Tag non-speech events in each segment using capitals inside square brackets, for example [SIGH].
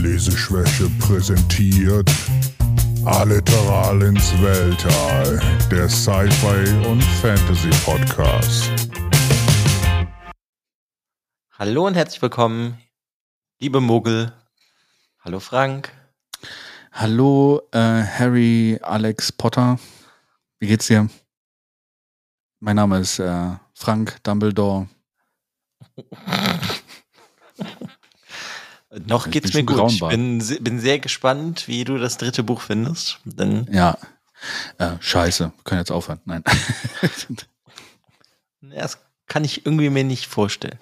Leseschwäche präsentiert Alliteral ins Weltall, der Sci-Fi und Fantasy Podcast. Hallo und herzlich willkommen, liebe Mogel. Hallo Frank. Hallo äh, Harry Alex Potter. Wie geht's dir? Mein Name ist äh, Frank Dumbledore. [LAUGHS] Noch Ich geht's bin mir gut. Ich braunbar. bin, bin sehr gespannt, wie du das dritte Buch findest. Denn Ja. Äh, scheiße, wir können jetzt aufhören. Nein. [LAUGHS] ja, das kann ich irgendwie mir nicht vorstellen.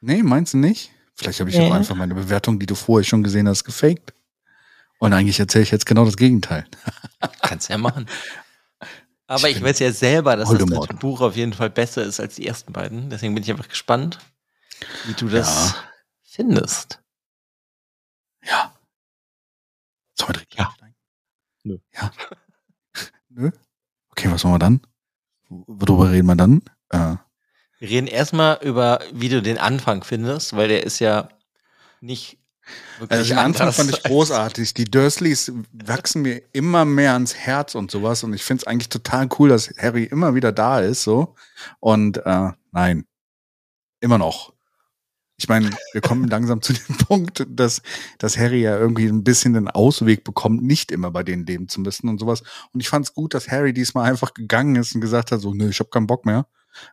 nee, meinst du nicht? Vielleicht habe ich Nee. auch einfach meine Bewertung, die du vorher schon gesehen hast, gefaked. Und eigentlich erzähle ich jetzt genau das Gegenteil. [LAUGHS] Kannst ja machen. Aber Ich ich weiß ja selber, dass das dritte Buch auf jeden Fall besser ist als die ersten beiden. Deswegen bin ich einfach gespannt, wie du das Ja. findest. Ja. Sollen wir direkt Ja. einsteigen? Nö. Ja. [LAUGHS] Nö? Okay, was machen wir dann? Worüber reden wir dann? Äh, Wir reden erstmal über, wie du den Anfang findest, weil der ist ja nicht wirklich Also den Anfang fand ich großartig. Die Dursleys wachsen mir immer mehr ans Herz und sowas. Und ich finde es eigentlich total cool, dass Harry immer wieder da ist. So. Und äh, nein, immer noch. Ich meine, wir kommen langsam zu dem [LAUGHS] Punkt, dass, dass Harry ja irgendwie ein bisschen den Ausweg bekommt, nicht immer bei denen leben zu müssen und sowas. Und ich fand es gut, dass Harry diesmal einfach gegangen ist und gesagt hat, so, nö, ich hab keinen Bock mehr.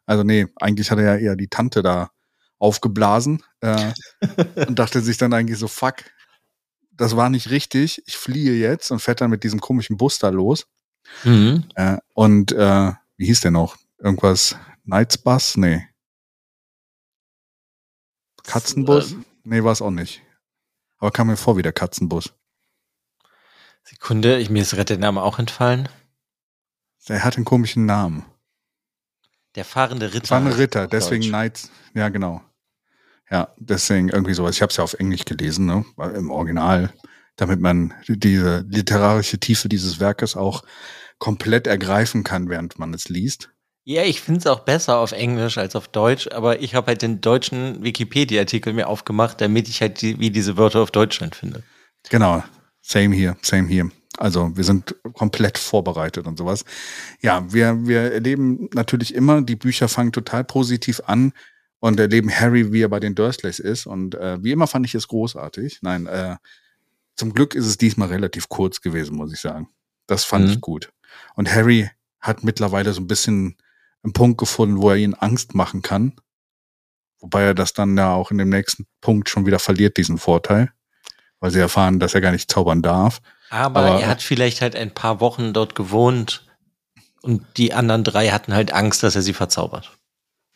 Also nee, eigentlich hat er ja eher die Tante da aufgeblasen äh, [LAUGHS] und dachte sich dann eigentlich so, fuck, das war nicht richtig, ich fliehe jetzt und fährt dann mit diesem komischen Bus da los. Mhm. Äh, und äh, wie hieß der noch? Irgendwas Knights Bus? Nee. Katzenbus? Ähm. Nee, war es auch nicht. Aber kam mir vor wie der Katzenbus. Sekunde, ich, mir ist gerade der Name auch entfallen. Der hat einen komischen Namen. Der fahrende Ritter. Heißt Ritter, deswegen. Knights. Ja, genau. Ja, deswegen irgendwie sowas. Ich habe es ja auf Englisch gelesen, ne? Im Original, damit man diese literarische Tiefe dieses Werkes auch komplett ergreifen kann, während man es liest. Ja, ich finde es auch besser auf Englisch als auf Deutsch, aber ich habe halt den deutschen Wikipedia-Artikel mir aufgemacht, damit ich halt die, wie diese Wörter auf Deutschland finde. Genau. Same hier, same hier. Also wir sind komplett vorbereitet und sowas. Ja, wir, wir erleben natürlich immer, die Bücher fangen total positiv an und erleben Harry, wie er bei den Dursleys ist. Und äh, wie immer fand ich es großartig. Nein, äh, zum Glück ist es diesmal relativ kurz gewesen, muss ich sagen. Das fand Mhm. ich gut. Und Harry hat mittlerweile so ein bisschen einen Punkt gefunden, wo er ihnen Angst machen kann. Wobei er das dann ja auch in dem nächsten Punkt schon wieder verliert, diesen Vorteil. Weil sie erfahren, dass er gar nicht zaubern darf. Aber, Aber- er hat vielleicht halt ein paar Wochen dort gewohnt und die anderen drei hatten halt Angst, dass er sie verzaubert.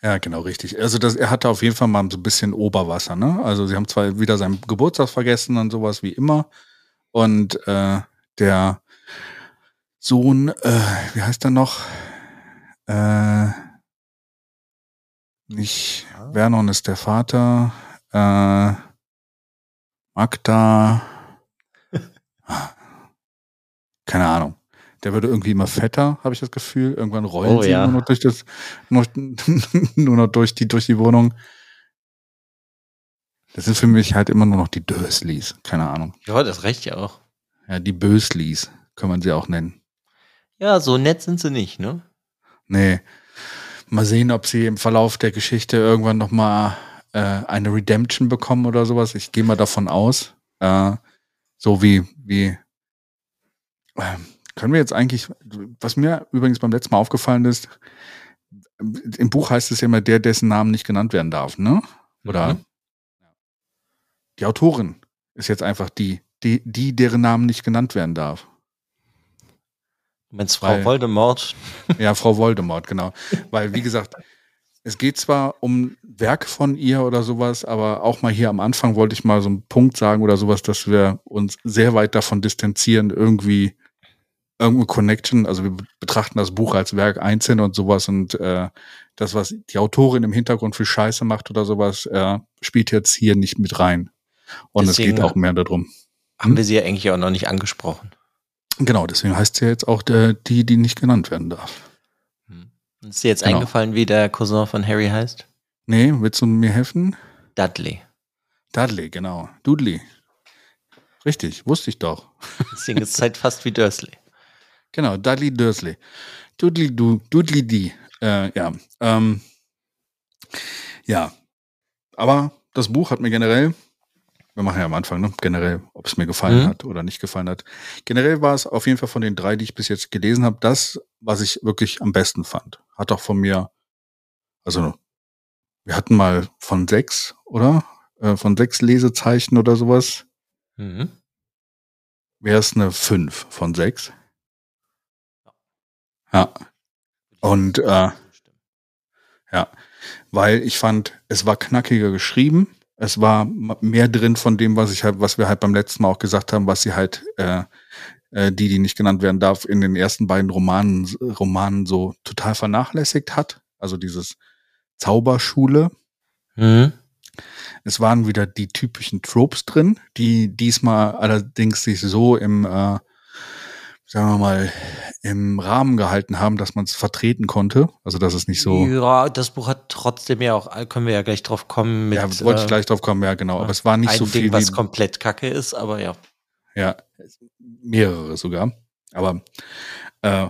Ja, genau, richtig. Also das, er hatte auf jeden Fall mal so ein bisschen Oberwasser, ne? Also sie haben zwar wieder seinen Geburtstag vergessen und sowas wie immer. Und äh, der Sohn, äh, wie heißt er noch? Äh, nicht Vernon ist der Vater. Äh, Magda. [LAUGHS] Keine Ahnung. Der würde irgendwie immer fetter, habe ich das Gefühl. Irgendwann rollen Oh, sie ja. nur noch durch das, nur, [LAUGHS] nur noch durch die, durch die Wohnung. Das sind für mich halt immer nur noch die Dursleys. Keine Ahnung. Ja, das reicht ja auch. Ja, die Bösleys kann man sie auch nennen. Ja, so nett sind sie nicht, ne? Nee. Mal sehen, ob sie im Verlauf der Geschichte irgendwann noch mal äh, eine Redemption bekommen oder sowas. Ich gehe mal davon aus. Äh, so wie, wie ähm, können wir jetzt eigentlich, was mir übrigens beim letzten Mal aufgefallen ist, im Buch heißt es ja immer der, dessen Namen nicht genannt werden darf, ne? Oder? Mhm. Die Autorin ist jetzt einfach die, die, die, deren Namen nicht genannt werden darf. Du meinst Frau Weil- Voldemort? [LAUGHS] Ja, Frau Voldemort, genau. Weil, wie gesagt, es geht zwar um Werke von ihr oder sowas, aber auch mal hier am Anfang wollte ich mal so einen Punkt sagen oder sowas, dass wir uns sehr weit davon distanzieren, irgendwie irgendeine Connection, also wir betrachten das Buch als Werk einzeln und sowas und äh, das, was die Autorin im Hintergrund für Scheiße macht oder sowas, äh, spielt jetzt hier nicht mit rein. Und Deswegen- es geht auch mehr darum. Haben wir sie ja eigentlich auch noch nicht angesprochen. Genau, deswegen heißt sie ja jetzt auch der, die, die nicht genannt werden darf. Hm. Ist dir jetzt Genau. eingefallen, wie der Cousin von Harry heißt? Nee, willst du mir helfen? Dudley. Dudley, genau. Dudley. Richtig, wusste ich doch. [LAUGHS] Deswegen ist es halt fast wie Dursley. Genau, Dudley Dursley. Dudley du, Dudley die. Äh, ja. Ähm, ja. Aber das Buch hat mir generell, wir machen ja am Anfang, ne, generell, ob es mir gefallen Mhm. hat oder nicht gefallen hat. Generell war es auf jeden Fall von den drei, die ich bis jetzt gelesen habe, das, was ich wirklich am besten fand. Hat auch von mir, also wir hatten mal von sechs, oder? Äh, von sechs Lesezeichen oder sowas. Mhm. Wäre es eine fünf von sechs. Ja. Und äh, Ja, weil ich fand, es war knackiger geschrieben. Es war mehr drin von dem, was ich halt, was wir halt beim letzten Mal auch gesagt haben, was sie halt, äh, äh, die, die nicht genannt werden darf, in den ersten beiden Romanen, Romanen so total vernachlässigt hat. Also dieses Zauberschule. Mhm. Es waren wieder die typischen Tropes drin, die diesmal allerdings sich so im, äh, sagen wir mal, im Rahmen gehalten haben, dass man es vertreten konnte. Also dass es nicht so. Ja, das Buch hat trotzdem ja auch, können wir ja gleich drauf kommen mit ja, wollte ich äh, gleich drauf kommen, ja, genau. Aber es war nicht so Ding, viel was komplett kacke ist, aber ja. ja, mehrere sogar. Aber, äh,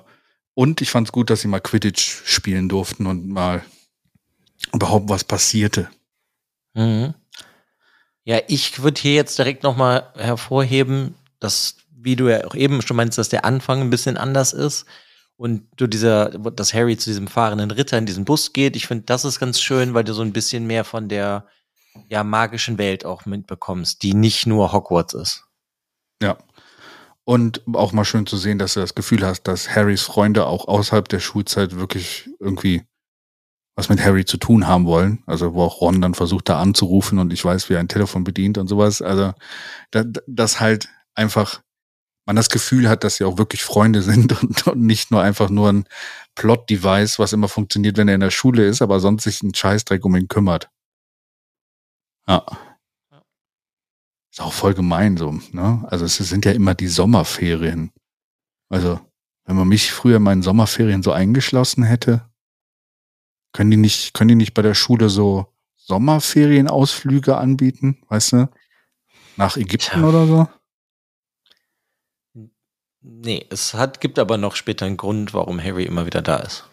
und ich fand es gut, dass sie mal Quidditch spielen durften und mal überhaupt was passierte. Mhm. Ja, ich würde hier jetzt direkt nochmal hervorheben, dass, wie du ja auch eben schon meinst, dass der Anfang ein bisschen anders ist und du dieser, dass Harry zu diesem fahrenden Ritter in diesen Bus geht. Ich finde, das ist ganz schön, weil du so ein bisschen mehr von der ja, magischen Welt auch mitbekommst, die nicht nur Hogwarts ist. Ja. Und auch mal schön zu sehen, dass du das Gefühl hast, dass Harrys Freunde auch außerhalb der Schulzeit wirklich irgendwie was mit Harry zu tun haben wollen. Also wo auch Ron dann versucht, da anzurufen und ich weiß, wie er ein Telefon bedient und sowas. Also da, das halt einfach man das Gefühl hat, dass sie auch wirklich Freunde [LAUGHS] sind und, und nicht nur einfach nur ein Plot-Device, was immer funktioniert, wenn er in der Schule ist, aber sonst sich einen Scheißdreck um ihn kümmert. Ja. Ist auch voll gemein so, ne? Also es sind ja immer die Sommerferien. Also, wenn man mich früher in meinen Sommerferien so eingeschlossen hätte, können die nicht, können die nicht bei der Schule so Sommerferienausflüge anbieten, weißt du? Nach Ägypten Tja. oder so? Nee, es hat, gibt aber noch später einen Grund, warum Harry immer wieder da ist.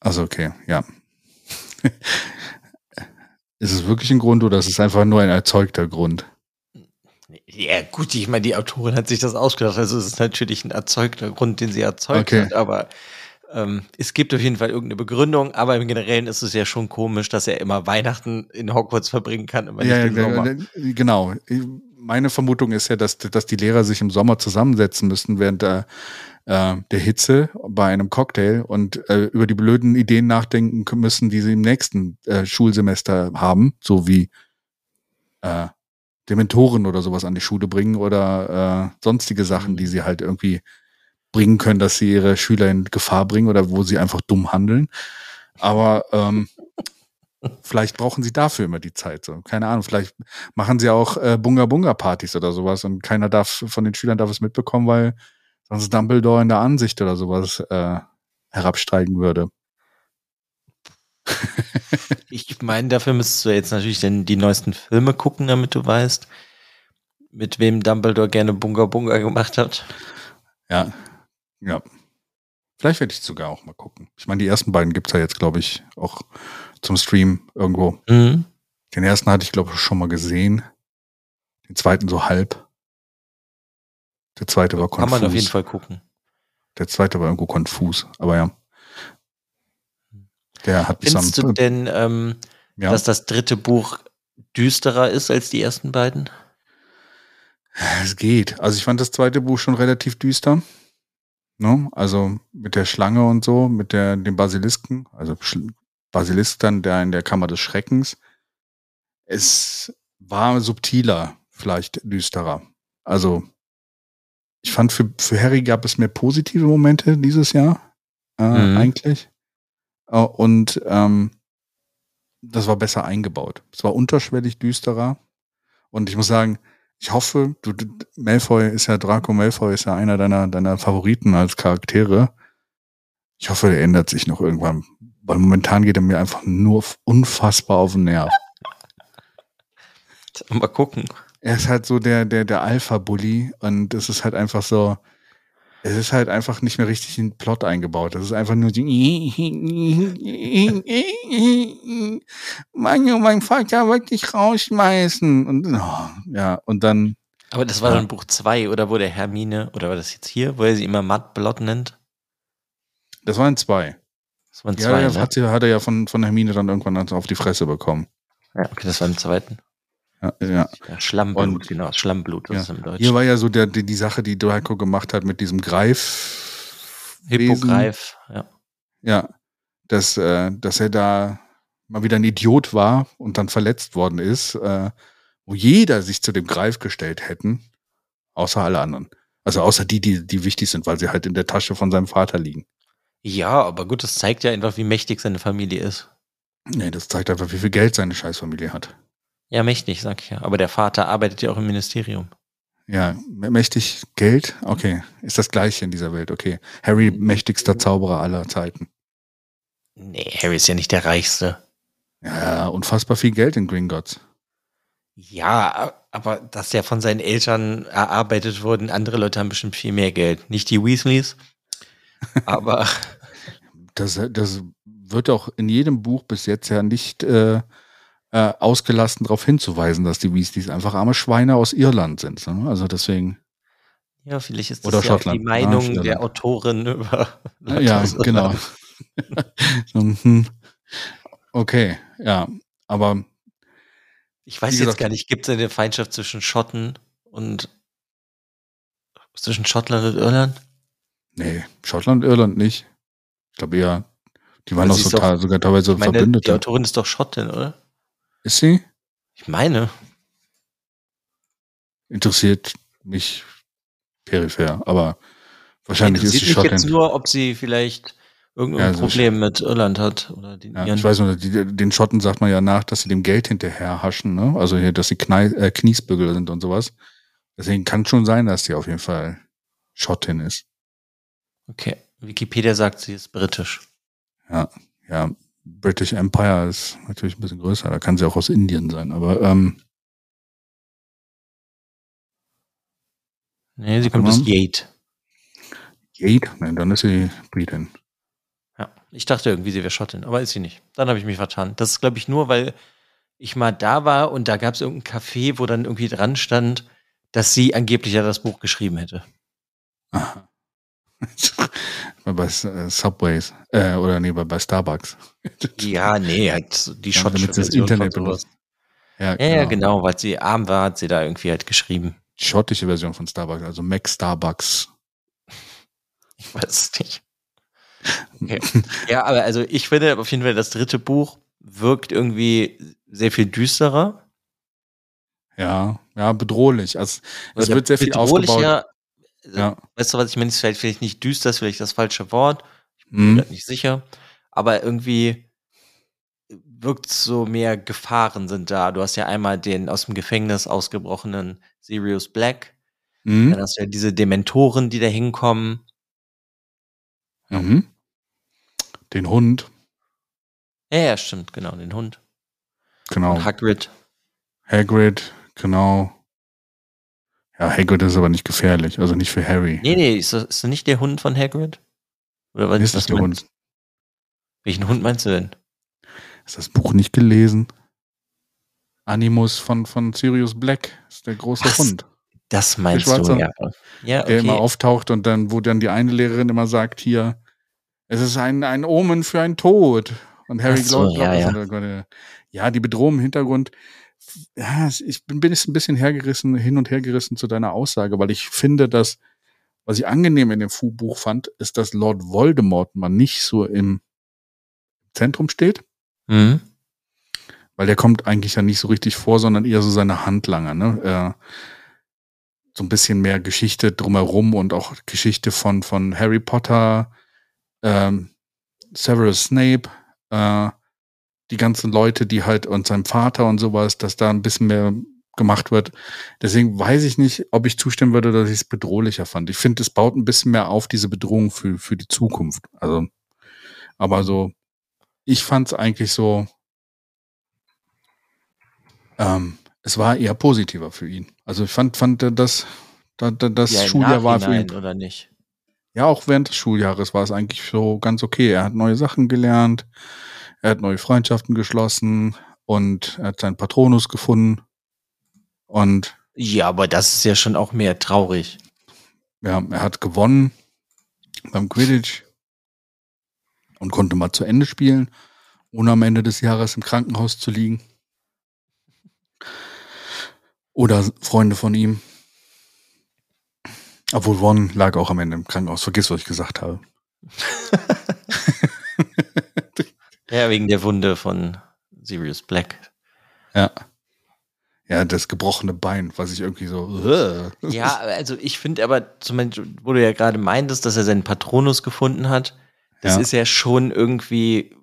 Also okay, ja. [LAUGHS] ist es wirklich ein Grund oder ist es einfach nur ein erzeugter Grund? Ja, gut, ich meine, die Autorin hat sich das ausgedacht, also es ist natürlich ein erzeugter Grund, den sie erzeugt Okay. hat, aber ähm, es gibt auf jeden Fall irgendeine Begründung, aber im Generellen ist es ja schon komisch, dass er immer Weihnachten in Hogwarts verbringen kann, Ja, ja, genau. Meine Vermutung ist ja, dass, dass die Lehrer sich im Sommer zusammensetzen müssten während der, äh, der Hitze bei einem Cocktail und äh, über die blöden Ideen nachdenken müssen, die sie im nächsten äh, Schulsemester haben, so wie äh, Dementoren oder sowas an die Schule bringen oder äh, sonstige Sachen, die sie halt irgendwie bringen können, dass sie ihre Schüler in Gefahr bringen oder wo sie einfach dumm handeln. Aber ähm, vielleicht brauchen sie dafür immer die Zeit. So. Keine Ahnung, vielleicht machen sie auch äh, Bunga-Bunga-Partys oder sowas und keiner darf von den Schülern darf es mitbekommen, weil sonst Dumbledore in der Ansicht oder sowas äh, herabsteigen würde. [LAUGHS] Ich meine, dafür müsstest du jetzt natürlich denn die neuesten Filme gucken, damit du weißt, mit wem Dumbledore gerne Bunga Bunga gemacht hat. Ja, ja. Vielleicht werde ich sogar auch mal gucken. Ich meine, die ersten beiden gibt's ja jetzt, glaube ich, auch zum Stream irgendwo. Mhm. Den ersten hatte ich, glaube ich, schon mal gesehen. Den zweiten so halb. Der zweite war Kann konfus. man auf jeden Fall gucken. Der zweite war irgendwo konfus, aber ja. Der hat Findest du denn, ähm, ja, dass das dritte Buch düsterer ist als die ersten beiden? es geht. Also ich fand das zweite Buch schon relativ düster. Ne? Also mit der Schlange und so, mit der, dem Basilisken, also Basilisk dann, der in der Kammer des Schreckens. Es war subtiler, vielleicht düsterer. Also ich fand für, für Harry gab es mehr positive Momente dieses Jahr, äh, Mhm. eigentlich. Äh, Und ähm, das war besser eingebaut. Es war unterschwellig düsterer. Und ich muss sagen, ich hoffe, du, Malfoy ist ja, Draco Malfoy ist ja einer deiner, deiner Favoriten als Charaktere. Ich hoffe, der ändert sich noch irgendwann. Weil momentan geht er mir einfach nur unfassbar auf den Nerv. [LAUGHS] Mal gucken. er ist halt so der, der, der Alpha-Bully und es ist halt einfach so, es ist halt einfach nicht mehr richtig in den Plot eingebaut. Es ist einfach nur die mein, mein Vater wird dich rausschmeißen. Und oh, ja, und dann. Aber das war Ja. dann Buch 2, oder wo der Hermine, oder war das jetzt hier, wo er sie immer Matt Blot nennt? Das waren zwei. Das waren Ja, zwei, das ne? hat, hat er ja von, von Hermine dann irgendwann auf die Fresse bekommen. Ja, okay, das war im zweiten. Ja, ja. Ja, Schlammblut, Und- genau. Schlammblut, das Ja. ist im Deutschen. Hier war ja so der, die, die Sache, die Draco gemacht hat mit diesem Greif. Hippogreif, ja. Ja, dass, äh, dass er da mal wieder ein Idiot war und dann verletzt worden ist, äh, wo jeder sich zu dem Greif gestellt hätten, außer alle anderen. Also außer die, die, die wichtig sind, weil sie halt in der Tasche von seinem Vater liegen. Ja, aber gut, das zeigt ja einfach, wie mächtig seine Familie ist. Nee, das zeigt einfach, wie viel Geld seine Scheißfamilie hat. Ja, mächtig, sag ich ja. Aber der Vater arbeitet ja auch im Ministerium. Ja, mä- mächtig Geld, okay, ist das gleiche in dieser Welt, okay. Harry, mächtigster Zauberer aller Zeiten. Nee, Harry ist ja nicht der Reichste. Ja, unfassbar viel Geld in Gringotts. Ja, aber dass der von seinen Eltern erarbeitet wurden, andere Leute haben bestimmt viel mehr Geld. Nicht die Weasleys, aber Das, das wird auch in jedem Buch bis jetzt ja nicht äh, äh, ausgelassen darauf hinzuweisen, dass die Weasleys einfach arme Schweine aus Irland sind. Ne? Also deswegen, ja, vielleicht ist das Oder ja auch Schottland. die Meinung Ja, der. Autorin über äh, [LAUGHS] ja, genau. [LAUGHS] so, hm. okay, ja, aber Ich weiß jetzt gar nicht, gibt es eine Feindschaft zwischen Schotten und zwischen Schottland und Irland? Nee, Schottland, Irland nicht. Ich glaube eher, die waren doch total, sogar teilweise Ich meine, die Verbündete. Autorin ist doch Schottin, oder? Ist sie? Ich meine. Interessiert mich peripher, aber wahrscheinlich ist sie mich jetzt Schottin. nur, ob sie vielleicht irgendein Ja, so Problem mit Irland hat oder den Ja, ich weiß nur, die, den Schotten sagt man ja nach, dass sie dem Geld hinterher haschen, ne? Also hier, dass sie Knei, äh, Kniesbügel sind und sowas. Deswegen kann schon sein, dass die auf jeden Fall Schottin ist. Okay. Wikipedia sagt, sie ist britisch. Ja, British Empire ist natürlich ein bisschen größer, da kann sie auch aus Indien sein, aber ähm, Nee, sie kommt aus. Yate. Jade, nein, dann ist sie Britin. Ja. Ich dachte irgendwie, sie wäre Schottin, aber ist sie nicht. Dann habe ich mich vertan. Das ist, glaube ich, nur, weil ich mal da war und da gab es irgendein Café, wo dann irgendwie dran stand, dass sie angeblich ja das Buch geschrieben hätte. Aha. [LAUGHS] bei äh, Subways, äh, oder nee, bei, Starbucks. [LAUGHS] Ja, nee, halt die schottische damit sie das Internet benutzt. Ja, Ja, ja, genau, weil sie arm war, hat sie da irgendwie halt geschrieben. Schottische Version von Starbucks, also Mac Starbucks. Ich weiß es nicht. Okay. [LAUGHS] ja, aber also ich finde auf jeden Fall, das dritte Buch wirkt irgendwie sehr viel düsterer. Ja, ja, bedrohlich. Also, es wird sehr viel aufgebaut. Ja. Weißt du, was ich meine? Ist vielleicht, vielleicht nicht düster, ist vielleicht das falsche Wort. Ich bin Mhm. nicht sicher. Aber irgendwie wirkt so mehr Gefahren sind da. Du hast ja einmal den aus dem Gefängnis ausgebrochenen Sirius Black. Mhm. Dann hast du ja diese Dementoren, die da hinkommen. Mhm. Den Hund, Ja, ja, stimmt, genau, den Hund. genau. Und Hagrid. Hagrid, genau. Ja, Hagrid ist aber nicht gefährlich, also nicht für Harry. Nee, nee, ist das, ist das nicht der Hund von Hagrid? Oder was Ist das der meinst- Hund? Welchen Hund meinst du denn? Ist das Buch nicht gelesen? Animus von, von Sirius Black ist der große Was? Hund, Das meinst du, ja. Ja, der immer okay. auftaucht und dann, wo dann die eine Lehrerin immer sagt, hier, es ist ein, ein Omen für ein Tod. Und Harry so, glaubt, ja, ja. ja, die Bedrohung im Hintergrund. Ja, ich bin, bin jetzt ein bisschen hergerissen, hin und her gerissen zu deiner Aussage, weil ich finde, dass, was ich angenehm in dem Fu- Buch fand, ist, dass Lord Voldemort mal nicht so im Zentrum steht, Mhm. weil der kommt eigentlich ja nicht so richtig vor, sondern eher so seine Handlanger, ne? Äh, so ein bisschen mehr Geschichte drumherum und auch Geschichte von, von Harry Potter, ähm, Severus Snape, äh, die ganzen Leute, die halt und seinem Vater und sowas, dass da ein bisschen mehr gemacht wird. Deswegen weiß ich nicht, ob ich zustimmen würde, dass ich es bedrohlicher fand. Ich finde, es baut ein bisschen mehr auf diese Bedrohung für, für die Zukunft. Also, aber so, ich fand es eigentlich so, ähm, es war eher positiver für ihn. Also ich fand, fand das, das, das Ja, Schuljahr war für ihn. Oder nicht? Ja, auch während des Schuljahres war es eigentlich so ganz okay. Er hat neue Sachen gelernt, er hat neue Freundschaften geschlossen und er hat seinen Patronus gefunden. Und Ja, aber das ist ja schon auch mehr traurig. ja, er hat gewonnen beim Quidditch und konnte mal zu Ende spielen, ohne am Ende des Jahres im Krankenhaus zu liegen. Oder Freunde von ihm. Obwohl Ron lag auch am Ende im Krankenhaus. Vergiss, was ich gesagt habe. [LAUGHS] [LAUGHS] Ja, wegen der Wunde von Sirius Black. Ja. Ja, das gebrochene Bein, was ich irgendwie so. äh. Ja, also ich finde aber, zumindest, wo du ja gerade meintest, dass er seinen Patronus gefunden hat, das Ja. ist ja schon irgendwie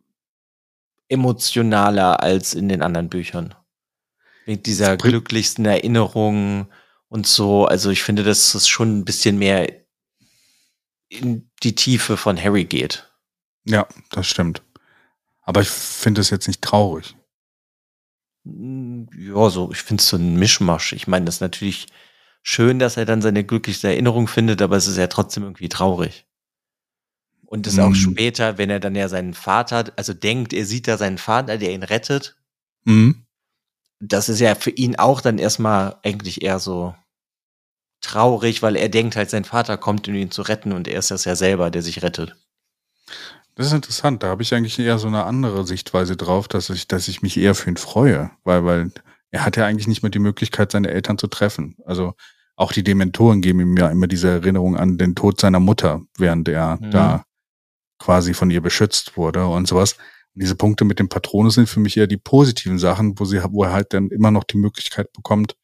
emotionaler als in den anderen Büchern. Mit dieser glücklichsten Erinnerung und so. Also ich finde, dass es schon ein bisschen mehr in die Tiefe von Harry geht. Ja, das stimmt. Aber ich finde es jetzt nicht traurig. Mm, Ja, so, ich finde es so ein Mischmasch. Ich meine, das ist natürlich schön, dass er dann seine glücklichste Erinnerung findet, aber es ist ja trotzdem irgendwie traurig. Und das auch Mm. später, wenn er dann ja seinen Vater, also denkt, er sieht da seinen Vater, der ihn rettet, Mhm. das ist ja für ihn auch dann erstmal eigentlich eher so traurig, weil er denkt halt, sein Vater kommt, um ihn zu retten und er ist das ja selber, der sich rettet. Das ist interessant. Da habe ich eigentlich eher so eine andere Sichtweise drauf, dass ich, dass ich mich eher für ihn freue, weil, weil er hat ja eigentlich nicht mehr die Möglichkeit, seine Eltern zu treffen. Also auch die Dementoren geben ihm ja immer diese Erinnerung an den Tod seiner Mutter, während er Mhm. da quasi von ihr beschützt wurde und sowas. Und diese Punkte mit dem Patronus sind für mich eher die positiven Sachen, wo sie, wo er halt dann immer noch die Möglichkeit bekommt,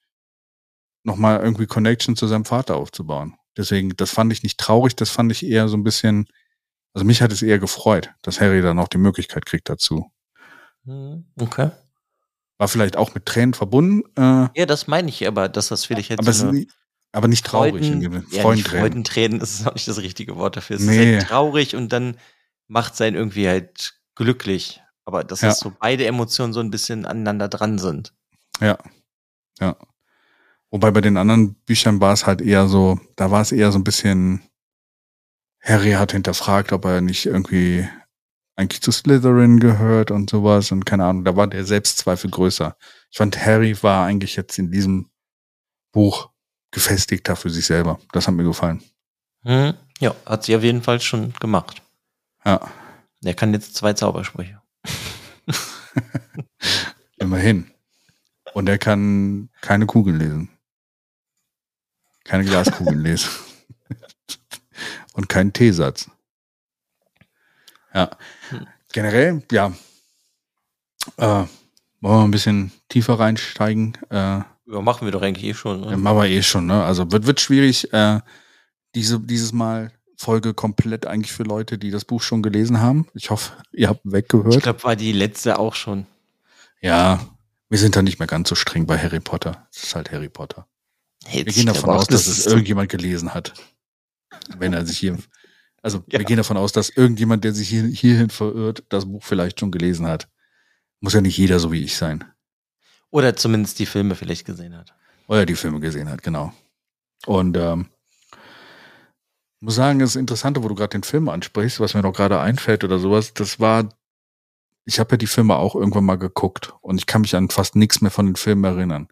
nochmal irgendwie Connection zu seinem Vater aufzubauen. Deswegen, das fand ich nicht traurig, das fand ich eher so ein bisschen, also mich hat es eher gefreut, dass Harry dann auch die Möglichkeit kriegt dazu. Mhm, Okay. War vielleicht auch mit Tränen verbunden, äh, Ja, das meine ich aber, dass das vielleicht jetzt aber, so nie, aber nicht traurig. in Freuden, ja, Freudentränen. Freudentränen ist auch nicht das richtige Wort dafür. Es Nee. ist halt traurig und dann macht sein irgendwie halt glücklich. Aber dass Ja. das so beide Emotionen so ein bisschen aneinander dran sind. Ja. Ja. Wobei bei den anderen Büchern war es halt eher so, da war es eher so ein bisschen, Harry hat hinterfragt, ob er nicht irgendwie eigentlich zu Slytherin gehört und sowas und keine Ahnung, da war der Selbstzweifel größer. Ich fand, Harry war eigentlich jetzt in diesem Buch gefestigter für sich selber. Das hat mir gefallen. Hm? Ja, hat sie auf jeden Fall schon gemacht. Ja, Er kann jetzt zwei Zaubersprüche. [LAUGHS] immerhin. Und er kann keine Kugeln lesen. Keine Glaskugeln [LAUGHS] lesen. Und keinen T-Satz. Ja. Hm. Generell, ja. Äh, wollen wir ein bisschen tiefer reinsteigen? Äh, Ja, machen wir doch eigentlich eh schon. ja, Ne? machen wir eh schon, ne? Also wird, wird schwierig, äh, diese, dieses Mal Folge komplett eigentlich für Leute, die das Buch schon gelesen haben. Ich hoffe, ihr habt Ich weggehört. glaube, war die letzte auch schon. Ja, wir sind da nicht mehr ganz so streng bei Harry Potter. Es ist halt Harry Potter. Hey, Wir ich gehen davon aus, dass das es irgendjemand gelesen hat. Wenn er sich hier. [LAUGHS] Also Ja. wir gehen davon aus, dass irgendjemand, der sich hier, hierhin verirrt, das Buch vielleicht schon gelesen hat. Muss ja nicht jeder so wie ich sein. Oder zumindest die Filme vielleicht gesehen hat. Oder die Filme gesehen hat, genau. Und ähm, muss sagen, das Interessante, wo du gerade den Film ansprichst, was mir noch gerade einfällt oder sowas, das war, ich habe ja die Filme auch irgendwann mal geguckt und ich kann mich an fast nichts mehr von den Filmen erinnern.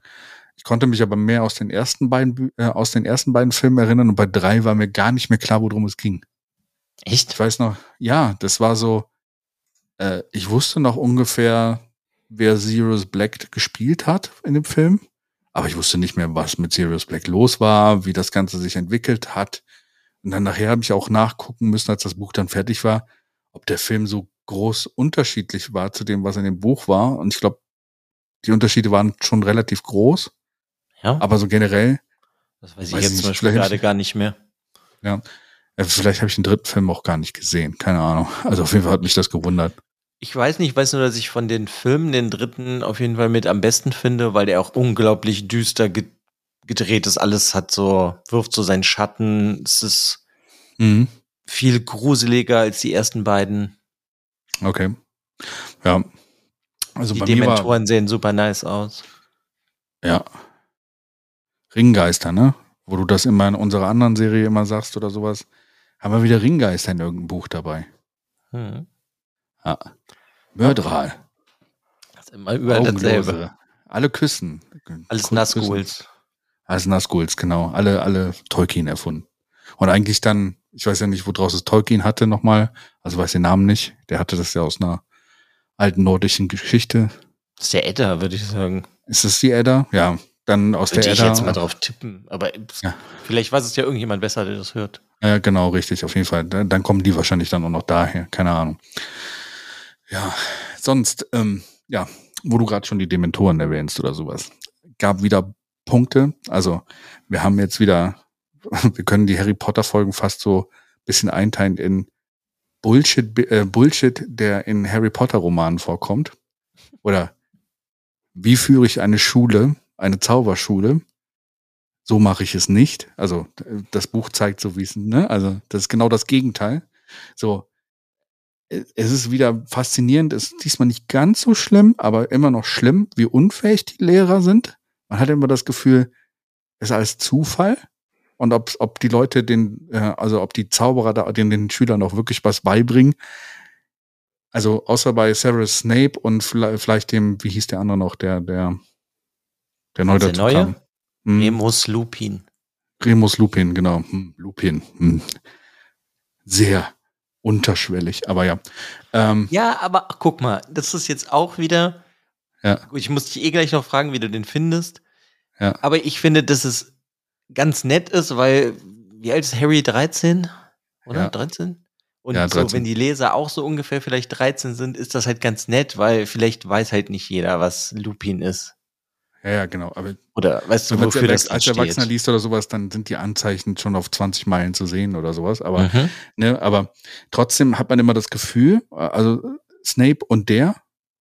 Ich konnte mich aber mehr aus den ersten beiden, äh, aus den ersten beiden Filmen erinnern und bei drei war mir gar nicht mehr klar, worum es ging. Echt? Ich weiß noch, ja, das war so, äh, ich wusste noch ungefähr, wer Sirius Black gespielt hat in dem Film, aber ich wusste nicht mehr, was mit Sirius Black los war, wie das Ganze sich entwickelt hat. Und dann nachher habe ich auch nachgucken müssen, als das Buch dann fertig war, ob der Film so groß unterschiedlich war zu dem, was in dem Buch war. Und ich glaube, die Unterschiede waren schon relativ groß, Ja, aber so generell, das weiß ich weiß jetzt nicht, zum Beispiel vielleicht- gerade gar nicht mehr. äh, vielleicht habe ich den dritten Film auch gar nicht gesehen, keine Ahnung. Also auf jeden Fall hat mich das gewundert. Ich weiß nicht, ich weiß nur, dass ich von den Filmen den dritten auf jeden Fall mit am besten finde, weil der auch unglaublich düster ge gedreht ist. Alles hat so, wirft so seinen Schatten. Es ist Mhm. viel gruseliger als die ersten beiden. Okay. Ja. Also Die bei Dementoren sehen super nice aus. Ja. Ringgeister, ne? Wo du das immer in unserer anderen Serie immer sagst oder sowas. Haben wir wieder Ringgeister in irgendeinem Buch dabei. Hm. Ja. Mörderal. Das ist immer überall dasselbe. Alle küssen. Alles. Nazguls. Alles Nazguls, genau. Alle, alle Tolkien erfunden. Und eigentlich dann, ich weiß ja nicht, wo draus es Tolkien hatte nochmal, also weiß den Namen nicht. Der hatte das ja aus einer alten nordischen Geschichte. Das ist der Edda, würde ich sagen. Ist das die Edda? Ja. Dann aus Würde der ich Edda. jetzt mal drauf tippen. Aber Ja. vielleicht weiß es ja irgendjemand besser, der das hört. Ja, genau, richtig, auf jeden Fall. Dann dann kommen die wahrscheinlich dann auch noch daher, keine Ahnung. Ja, sonst, ähm, ja, wo du gerade schon die Dementoren erwähnst oder sowas, gab wieder Punkte. Also wir haben jetzt wieder, [LAUGHS] wir können die Harry Potter Folgen fast so ein bisschen einteilen in Bullshit, äh, Bullshit, der in Harry Potter Romanen vorkommt. Oder wie führe ich eine Schule, eine Zauberschule? So mache ich es nicht. Also das Buch zeigt so, wie es, ne? Also das ist genau das Gegenteil. So, äh, es ist wieder faszinierend, es ist diesmal nicht ganz so schlimm, aber immer noch schlimm, wie unfähig die Lehrer sind. Man hat immer das Gefühl, es ist alles Zufall. Und ob, ob die Leute den, äh, also ob die Zauberer da den, den Schülern auch wirklich was beibringen. Also außer bei Severus Snape und vielleicht dem, wie hieß der andere noch, der, der, der neu Der dazu Neue? kam. Hm. Remus Lupin. Remus Lupin, genau. Hm, Lupin. Hm. Sehr unterschwellig, aber ja. Ähm, Ja, aber ach, guck mal, das ist jetzt auch wieder. Ja. Ich muss dich eh gleich noch fragen, wie du den findest. Ja. Aber ich finde, dass es ganz nett ist, weil, wie alt ist Harry? 13? Oder? Ja. 13? Und Ja, so, 13. wenn die Leser auch so ungefähr vielleicht 13 sind, ist das halt ganz nett, weil vielleicht weiß halt nicht jeder, was Lupin ist. Ja, ja, genau. Aber Oder weißt du, wofür das als Erwachsener steht? liest oder sowas, dann sind die Anzeichen schon auf 20 Meilen zu sehen oder sowas. Aber, Mhm. ne, aber trotzdem hat man immer das Gefühl, also Snape und der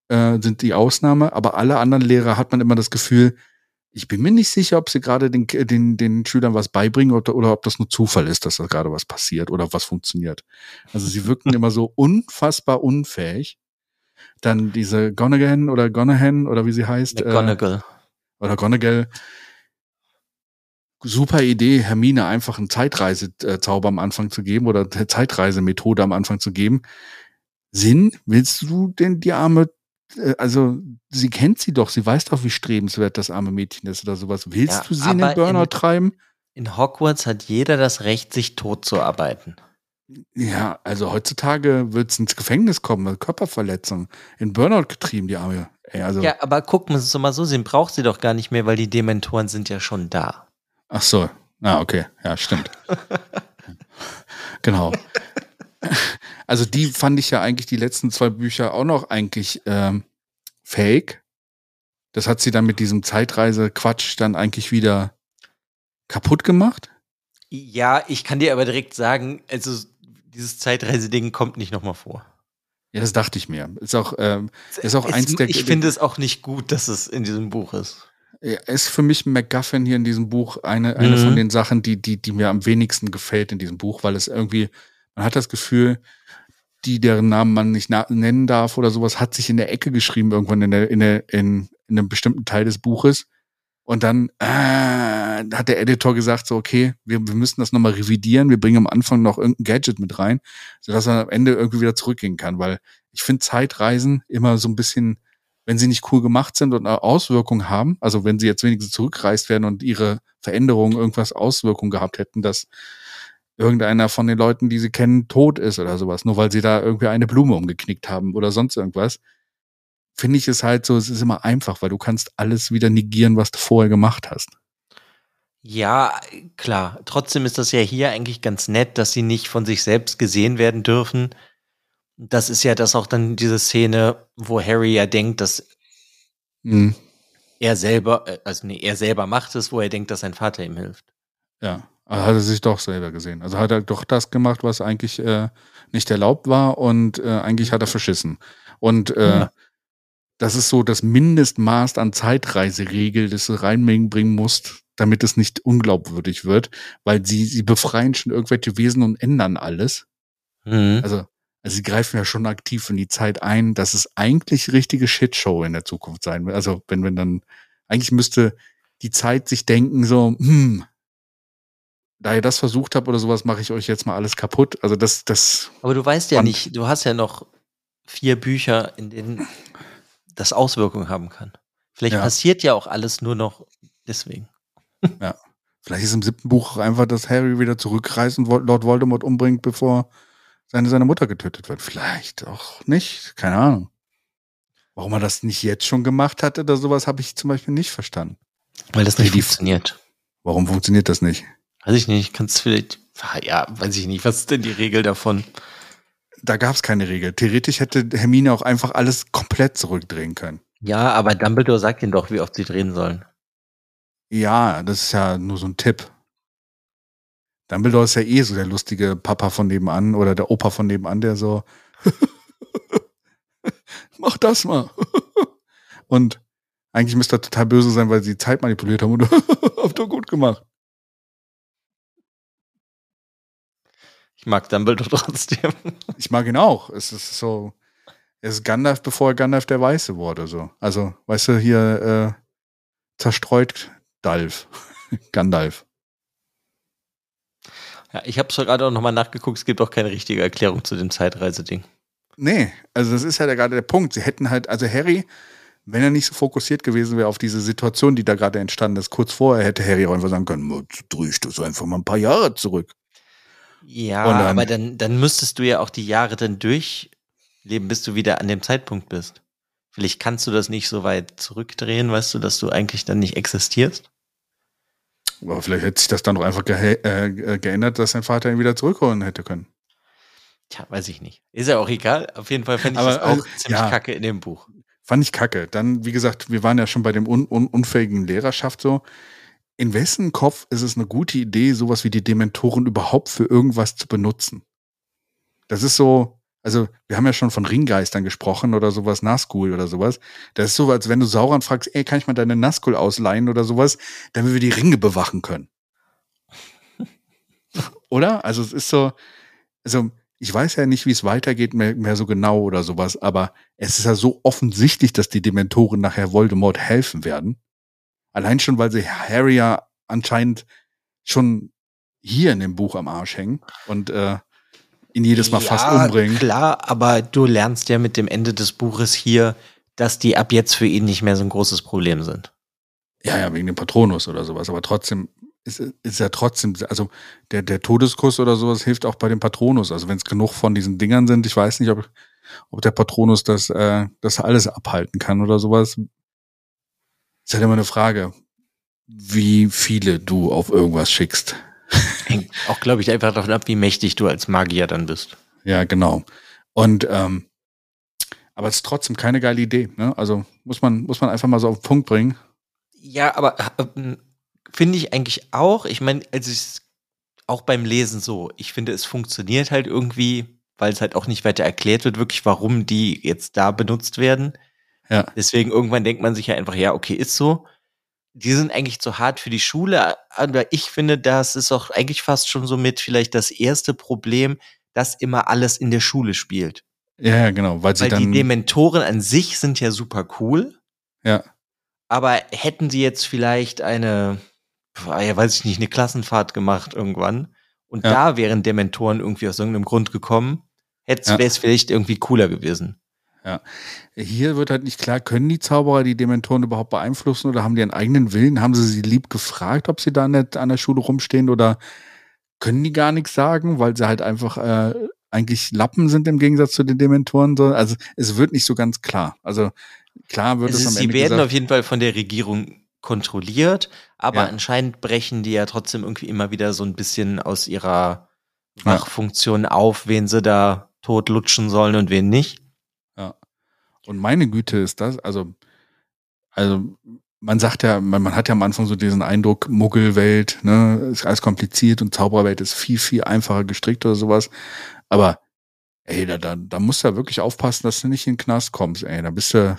äh, sind die Ausnahme, aber alle anderen Lehrer hat man immer das Gefühl, ich bin mir nicht sicher, ob sie gerade den, den, den Schülern was beibringen oder, oder ob das nur Zufall ist, dass da gerade was passiert oder was funktioniert. Also sie wirken [LAUGHS] immer so unfassbar unfähig. Dann diese Gonagan oder Gonahan oder wie sie heißt. Äh, McGonagall. Oder Gonagall. Super Idee, Hermine einfach einen Zeitreisezauber am Anfang zu geben oder eine Zeitreisemethode am Anfang zu geben. Sinn, willst du denn die arme, äh, also sie kennt sie doch, sie weiß doch, wie strebenswert das arme Mädchen ist oder sowas. Willst Ja, du sie in den Burnout in- treiben? In Hogwarts hat jeder das Recht, sich tot zu arbeiten. Ja, also heutzutage wird es ins Gefängnis kommen, Körperverletzung, in Burnout getrieben, die arme. Ey, also, Ja, aber guck, muss es doch mal so sehen, braucht sie doch gar nicht mehr, weil die Dementoren sind ja schon da. Ach so. Ah, okay. Ja, stimmt. [LAUGHS] genau. Also die fand ich ja eigentlich die letzten zwei Bücher auch noch eigentlich ähm, fake. Das hat sie dann mit diesem Zeitreise-Quatsch dann eigentlich wieder kaputt gemacht. Ja, ich kann dir aber direkt sagen, also dieses Zeitreiseding kommt nicht nochmal vor. Ja, das dachte ich mir. Ist auch, ähm, ist auch es, eins der. ich finde es auch nicht gut, dass es in diesem Buch ist. Ja, ist für mich MacGuffin hier in diesem Buch eine, eine Mhm. von den Sachen, die, die, die mir am wenigsten gefällt in diesem Buch, weil es irgendwie, man hat das Gefühl, die, deren Namen man nicht nennen darf oder sowas, hat sich in der Ecke geschrieben, irgendwann in, der, in, der, in, in einem bestimmten Teil des Buches. Und dann äh, hat der Editor gesagt, so, okay, wir, wir müssen das nochmal revidieren, wir bringen am Anfang noch irgendein Gadget mit rein, sodass man am Ende irgendwie wieder zurückgehen kann, weil ich finde Zeitreisen immer so ein bisschen, wenn sie nicht cool gemacht sind und eine Auswirkung haben, also wenn sie jetzt wenigstens zurückgereist werden und ihre Veränderungen irgendwas Auswirkungen gehabt hätten, dass irgendeiner von den Leuten, die sie kennen, tot ist oder sowas, nur weil sie da irgendwie eine Blume umgeknickt haben oder sonst irgendwas, finde ich es halt so, es ist immer einfach, weil du kannst alles wieder negieren, was du vorher gemacht hast. Ja, klar. Trotzdem ist das ja hier eigentlich ganz nett, dass sie nicht von sich selbst gesehen werden dürfen. Das ist ja das auch dann diese Szene, wo Harry ja denkt, dass Mhm. er selber, äh, also nee, er selber macht es, wo er denkt, dass sein Vater ihm hilft. Ja, also hat er sich doch selber gesehen. Also hat er doch das gemacht, was eigentlich äh, nicht erlaubt war und äh, eigentlich hat er verschissen. Und äh, Ja. Das ist so das Mindestmaß an Zeitreiseregel, das du reinbringen musst, damit es nicht unglaubwürdig wird, weil sie, sie befreien schon irgendwelche Wesen und ändern alles. Mhm. Also, also sie greifen ja schon aktiv in die Zeit ein, dass es eigentlich richtige Shitshow in der Zukunft sein wird. Also wenn wir dann eigentlich müsste die Zeit sich denken, so, hm, da ihr das versucht habt oder sowas, mache ich euch jetzt mal alles kaputt. Also das, das. Aber du weißt ja nicht, du hast ja noch vier Bücher, in denen das Auswirkungen haben kann. Vielleicht Ja. passiert ja auch alles nur noch deswegen. [LAUGHS] Ja. Vielleicht ist im siebten Buch einfach, dass Harry wieder zurückreist und Lord Voldemort umbringt, bevor seine, seine Mutter getötet wird. Vielleicht auch nicht. Keine Ahnung. Warum er das nicht jetzt schon gemacht hat oder sowas, habe ich zum Beispiel nicht verstanden. Weil das nicht funktioniert. Warum funktioniert das nicht? Weiß ich nicht, kannst vielleicht, ja, weiß ich nicht, was ist denn die Regel davon? Da gab es keine Regel. Theoretisch hätte Hermine auch einfach alles komplett zurückdrehen können. Ja, aber Dumbledore sagt ihnen doch, wie oft sie drehen sollen. Ja, das ist ja nur so ein Tipp. Dumbledore ist ja eh so der lustige Papa von nebenan oder der Opa von nebenan, der so [LAUGHS] mach das mal. [LAUGHS] und eigentlich müsste er total böse sein, weil sie die Zeit manipuliert haben und [LAUGHS] habt ihr gut gemacht. Ich mag Dumbledore trotzdem. [LAUGHS] Ich mag ihn auch. Es ist so, er ist Gandalf, bevor Gandalf der Weiße wurde. So. Also, weißt du, hier äh, zerstreut Dalf. [LAUGHS] Gandalf. Ja, ich habe gerade auch nochmal nachgeguckt, es gibt auch keine richtige Erklärung zu dem Zeitreiseding. Nee, also das ist ja gerade der Punkt. Sie hätten halt, also Harry, wenn er nicht so fokussiert gewesen wäre auf diese Situation, die da gerade entstanden ist, kurz vorher hätte Harry auch einfach sagen können, "Mo, du drehst das einfach mal ein paar Jahre zurück. Ja, dann- aber dann, dann müsstest du ja auch die Jahre dann durchleben, bis du wieder an dem Zeitpunkt bist. Vielleicht kannst du das nicht so weit zurückdrehen, weißt du, dass du eigentlich dann nicht existierst. Aber vielleicht hätte sich das dann doch einfach ge äh, äh, geändert, dass sein Vater ihn wieder zurückholen hätte können. Tja, weiß ich nicht. Ist ja auch egal. Auf jeden Fall fände ich Aber, das auch also, ziemlich ja. kacke in dem Buch. Fand ich kacke. Dann, wie gesagt, wir waren ja schon bei dem un un unfähigen Lehrerschaft so. In wessen Kopf ist es eine gute Idee, sowas wie die Dementoren überhaupt für irgendwas zu benutzen? Das ist so, also wir haben ja schon von Ringgeistern gesprochen oder sowas, Nazgul oder sowas. Das ist so, als wenn du Sauron fragst, ey, kann ich mal deine Nazgul ausleihen oder sowas, damit wir die Ringe bewachen können. [LAUGHS] oder? Also es ist so, also ich weiß ja nicht, wie es weitergeht, mehr, mehr so genau oder sowas, aber es ist ja so offensichtlich, dass die Dementoren nachher Voldemort helfen werden. Allein schon, weil sie Harry ja anscheinend schon hier in dem Buch am Arsch hängen und äh, ihn jedes Mal fast umbringen. Klar, aber du lernst ja mit dem Ende des Buches hier, dass die ab jetzt für ihn nicht mehr so ein großes Problem sind. Ja, ja, wegen dem Patronus oder sowas. Aber trotzdem ist, ist ja trotzdem, also der, der Todeskuss oder sowas hilft auch bei dem Patronus. Also wenn es genug von diesen Dingern sind, ich weiß nicht, ob, ob der Patronus das, äh, das alles abhalten kann oder sowas. Ist halt immer eine Frage, wie viele du auf irgendwas schickst. Hängt [LAUGHS] auch, glaube ich, einfach davon ab, wie mächtig du als Magier dann bist. Ja, genau. Und ähm, aber es ist trotzdem keine geile Idee. Ne? Also muss man muss man einfach mal so auf den Punkt bringen. Ja, aber ähm, finde ich eigentlich auch. Ich meine, also ich auch beim Lesen so. Ich finde, es funktioniert halt irgendwie, weil es halt auch nicht weiter erklärt wird, wirklich, warum die jetzt da benutzt werden. Ja. Deswegen irgendwann denkt man sich ja einfach, ja, okay, ist so. Die sind eigentlich zu hart für die Schule, aber ich finde, das ist auch eigentlich fast schon so mit vielleicht das erste Problem, dass immer alles in der Schule spielt. Ja, genau, weil sie Weil die dann Dementoren an sich sind ja super cool. ja Aber hätten sie jetzt vielleicht eine, ja, weiß ich nicht, eine Klassenfahrt gemacht irgendwann und Ja. da wären Dementoren irgendwie aus irgendeinem Grund gekommen, wäre es vielleicht irgendwie cooler gewesen. Hier wird halt nicht klar, können die Zauberer die Dementoren überhaupt beeinflussen oder haben die einen eigenen Willen? Haben sie sie lieb gefragt, ob sie da nicht an der Schule rumstehen oder können die gar nichts sagen, weil sie halt einfach äh, eigentlich Lappen sind im Gegensatz zu den Dementoren? So, Also es wird nicht so ganz klar. Also klar wird Es es, am sie Ende werden gesagt, auf jeden Fall von der Regierung kontrolliert, aber Ja. anscheinend brechen die ja trotzdem irgendwie immer wieder so ein bisschen aus ihrer Ja. Wachfunktion auf, wen sie da tot lutschen sollen und wen nicht. Und meine Güte ist das, also, also man sagt ja, man, man hat ja am Anfang so diesen Eindruck, Muggelwelt, ne, ist alles kompliziert und Zaubererwelt ist viel, viel einfacher gestrickt oder sowas. Aber ey, da, da, da musst du ja wirklich aufpassen, dass du nicht in den Knast kommst, ey. Da bist du.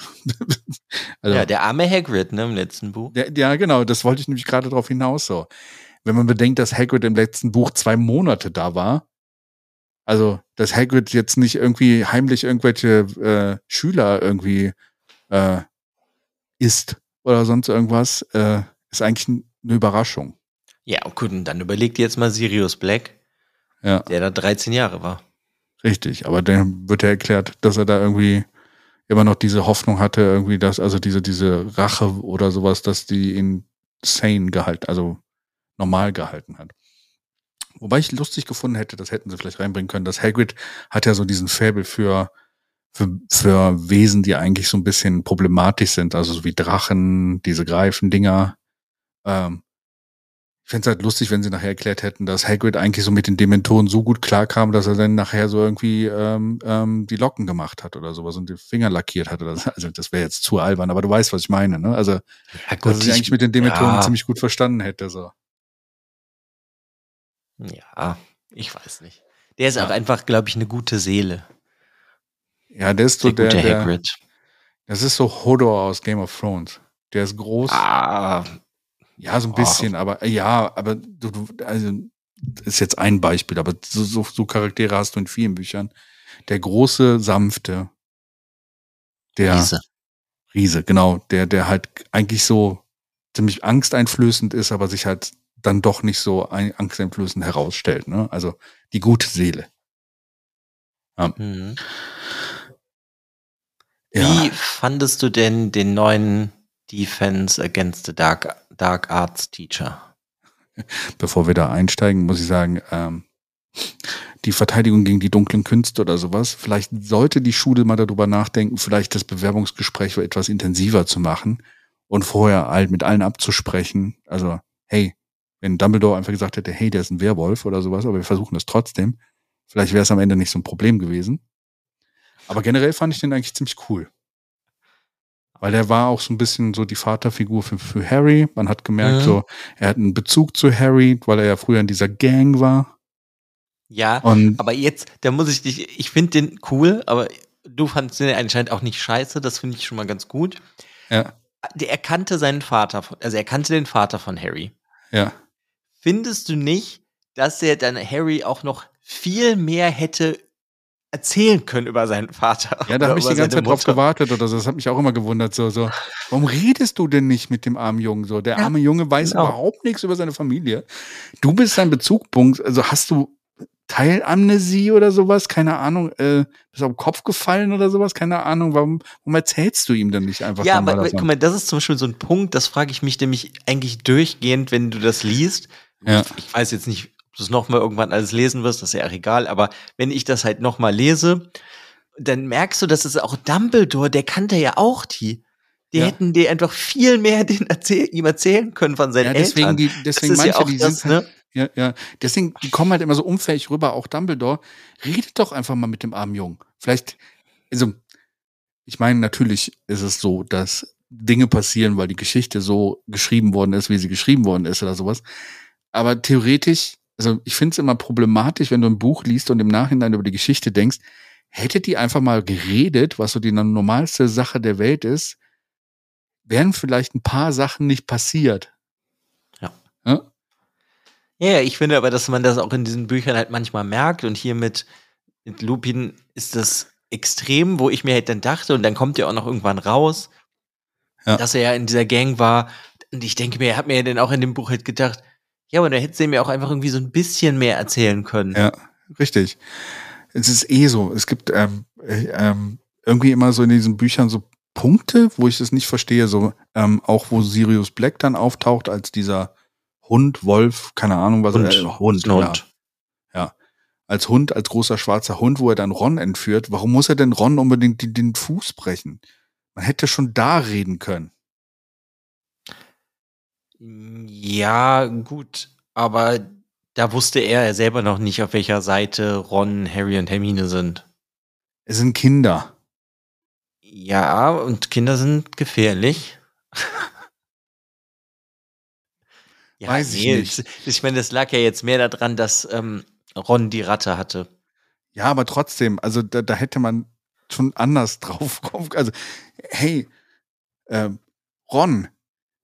[LAUGHS] also, Ja, der arme Hagrid, ne, im letzten Buch. der, ja, genau, das wollte ich nämlich gerade drauf hinaus so. Wenn man bedenkt, dass Hagrid im letzten Buch zwei Monate da war, also dass Hagrid jetzt nicht irgendwie heimlich irgendwelche äh, Schüler irgendwie äh, isst oder sonst irgendwas, äh, ist eigentlich eine Überraschung. Ja, gut, und dann überleg dir jetzt mal Sirius Black, Ja, der da 13 Jahre war. richtig. Aber dann wird ja erklärt, dass er da irgendwie immer noch diese Hoffnung hatte, irgendwie, dass, also diese, diese Rache oder sowas, dass die ihn sane gehalten, also normal gehalten hat. Wobei ich lustig gefunden hätte, das hätten sie vielleicht reinbringen können, dass Hagrid hat ja so diesen Faible für, für, für Wesen, die eigentlich so ein bisschen problematisch sind, also so wie Drachen, diese Greifendinger. Ähm, ich fände es halt lustig, wenn sie nachher erklärt hätten, dass Hagrid eigentlich so mit den Dementoren so gut klarkam, dass er dann nachher so irgendwie ähm, ähm, die Locken gemacht hat oder sowas und die Finger lackiert hat. Oder so. Also das wäre jetzt zu albern, aber du weißt, was ich meine. Ne? Also, Ja, dass er sich eigentlich mit den Dementoren ja. ziemlich gut verstanden hätte. So. Ja, ich weiß nicht. Der ist Ja. auch einfach, glaube ich, eine gute Seele. Ja, der ist so Der der, der, Hagrid. das ist so Hodor aus Game of Thrones. Der ist groß, Ah, ja, so ein bisschen, aber ja, aber du, du also das ist jetzt ein Beispiel, aber so, so, so Charaktere hast du in vielen Büchern. Der große, sanfte, der Riese. Riese, genau, der, der halt eigentlich so ziemlich angsteinflößend ist, aber sich halt dann doch nicht so ein, angsteinflößend herausstellt. Ne? Also die gute Seele. Mhm. Ja, Wie fandest du denn den neuen Defense Against the Dark, Dark Arts Teacher? bevor wir da einsteigen, muss ich sagen, ähm, die Verteidigung gegen die dunklen Künste oder sowas, vielleicht sollte die Schule mal darüber nachdenken, vielleicht das Bewerbungsgespräch etwas intensiver zu machen und vorher halt mit allen abzusprechen. Also, hey, wenn Dumbledore einfach gesagt hätte, hey, der ist ein Werwolf oder sowas, aber wir versuchen das trotzdem, vielleicht wäre es am Ende nicht so ein Problem gewesen. Aber generell fand ich den eigentlich ziemlich cool. Weil der war auch so ein bisschen so die Vaterfigur für, für Harry. Man hat gemerkt, Mhm. so, er hat einen Bezug zu Harry, weil er ja früher in dieser Gang war. Ja, Und aber jetzt, da muss ich dich, ich finde den cool, aber du fandst den anscheinend auch nicht scheiße, das finde ich schon mal ganz gut. ja, Der erkannte seinen Vater, also er kannte den Vater von Harry. ja. Findest du nicht, dass er dann Harry auch noch viel mehr hätte erzählen können über seinen Vater? Ja, da habe ich die ganze Zeit drauf gewartet oder so. Das hat mich auch immer gewundert. So, so, warum redest du denn nicht mit dem armen Jungen so? Der Ja, arme Junge weiß genau. überhaupt nichts über seine Familie. Du bist sein Bezugpunkt. Also hast du Teilamnesie oder sowas? Keine Ahnung. Äh, bist auf den Kopf gefallen oder sowas? Keine Ahnung. Warum, warum erzählst du ihm denn nicht einfach Ja, aber guck mal, das ist zum Beispiel so ein Punkt, das frage ich mich nämlich eigentlich durchgehend, wenn du das liest. Ja. Ich, weiß jetzt nicht, ob du es nochmal irgendwann alles lesen wirst, das ist ja auch egal, aber wenn ich das halt nochmal lese, dann merkst du, dass es auch Dumbledore, der kannte ja auch die. Die Ja. hätten dir einfach viel mehr den erzähl ihm erzählen können von seinen Ja, deswegen, Eltern. die, das deswegen ist manche, ja auch die das, sind halt, ne? Ja, ja. Deswegen, die kommen halt immer so unfähig rüber, auch Dumbledore. Redet doch einfach mal mit dem armen Jungen. Vielleicht, also, ich meine, natürlich ist es so, dass Dinge passieren, weil die Geschichte so geschrieben worden ist, wie sie geschrieben worden ist oder sowas. Aber theoretisch, also ich finde es immer problematisch, wenn du ein Buch liest und im Nachhinein über die Geschichte denkst, hättet die einfach mal geredet, was so die normalste Sache der Welt ist, wären vielleicht ein paar Sachen nicht passiert. Ja. Ja? Ja, ich finde aber, dass man das auch in diesen Büchern halt manchmal merkt und hier mit, mit Lupin ist das extrem, wo ich mir halt dann dachte und dann kommt ja auch noch irgendwann raus, Ja. dass er ja in dieser Gang war und ich denke mir, er hat mir ja dann auch in dem Buch halt gedacht, ja, aber da hätte sie mir auch einfach irgendwie so ein bisschen mehr erzählen können. Ja, richtig. Es ist eh so. Es gibt ähm, äh, ähm, irgendwie immer so in diesen Büchern so Punkte, wo ich das nicht verstehe. So ähm, auch wo Sirius Black dann auftaucht als dieser Hund, Wolf, keine Ahnung was. Hund. Äh, Hund, ja. Hund. Als Hund, als großer schwarzer Hund, wo er dann Ron entführt. Warum muss er denn Ron unbedingt den, den Fuß brechen? Man hätte schon da reden können. Ja, gut, aber da wusste er selber noch nicht, auf welcher Seite Ron, Harry und Hermine sind. Es sind Kinder. Ja, und Kinder sind gefährlich. [LAUGHS] ja, Weiß ich nicht. Ich, meine, das lag ja jetzt mehr daran, dass ähm, Ron die Ratte hatte. Ja, aber trotzdem, also da, da hätte man schon anders [LAUGHS] drauf kommen. Also, hey, ähm, Ron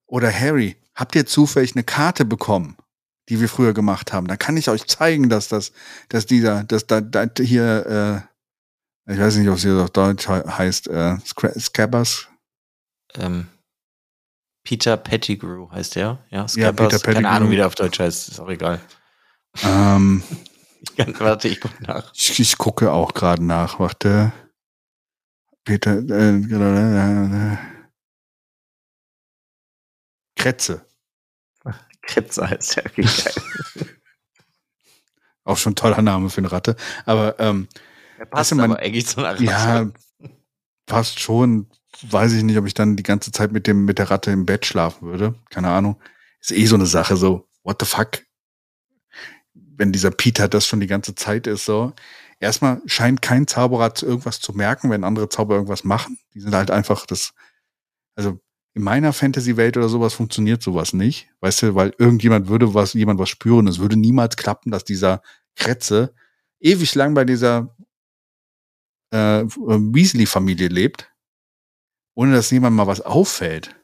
oder Harry, habt ihr zufällig eine Karte bekommen, die wir früher gemacht haben? Dann kann ich euch zeigen, dass das, dass dieser, dass da, da hier, äh, ich weiß nicht, ob sie auf Deutsch he heißt, äh, Scabbers. Ähm, Peter Pettigrew heißt der. Ja, Ja, Peter Pettigrew. Keine Ahnung, wie der auf Deutsch heißt. Ist auch egal. Ähm, [LAUGHS] Ich kann, warte, ich gucke nach. ich, ich gucke auch gerade nach. Warte. Peter. Äh, Kretze. [LAUGHS] Kretzer heißt der. Okay, geil. [LAUGHS] Auch schon ein toller Name für eine Ratte. Aber ähm, Der passt du, man- aber eigentlich zu einer Ratte. ja, passt schon. Weiß ich nicht, ob ich dann die ganze Zeit mit dem mit der Ratte im Bett schlafen würde. Keine Ahnung. Ist eh so eine Sache. So, what the fuck? Wenn dieser Peter das schon die ganze Zeit ist, so. Erstmal scheint kein Zauberer zu irgendwas zu merken, wenn andere Zauberer irgendwas machen. Die sind halt einfach das. Also in meiner Fantasy-Welt oder sowas funktioniert sowas nicht. Weißt du, weil irgendjemand würde was, jemand was spüren. Es würde niemals klappen, dass dieser Kretze ewig lang bei dieser äh, Weasley-Familie lebt, ohne dass jemand mal was auffällt.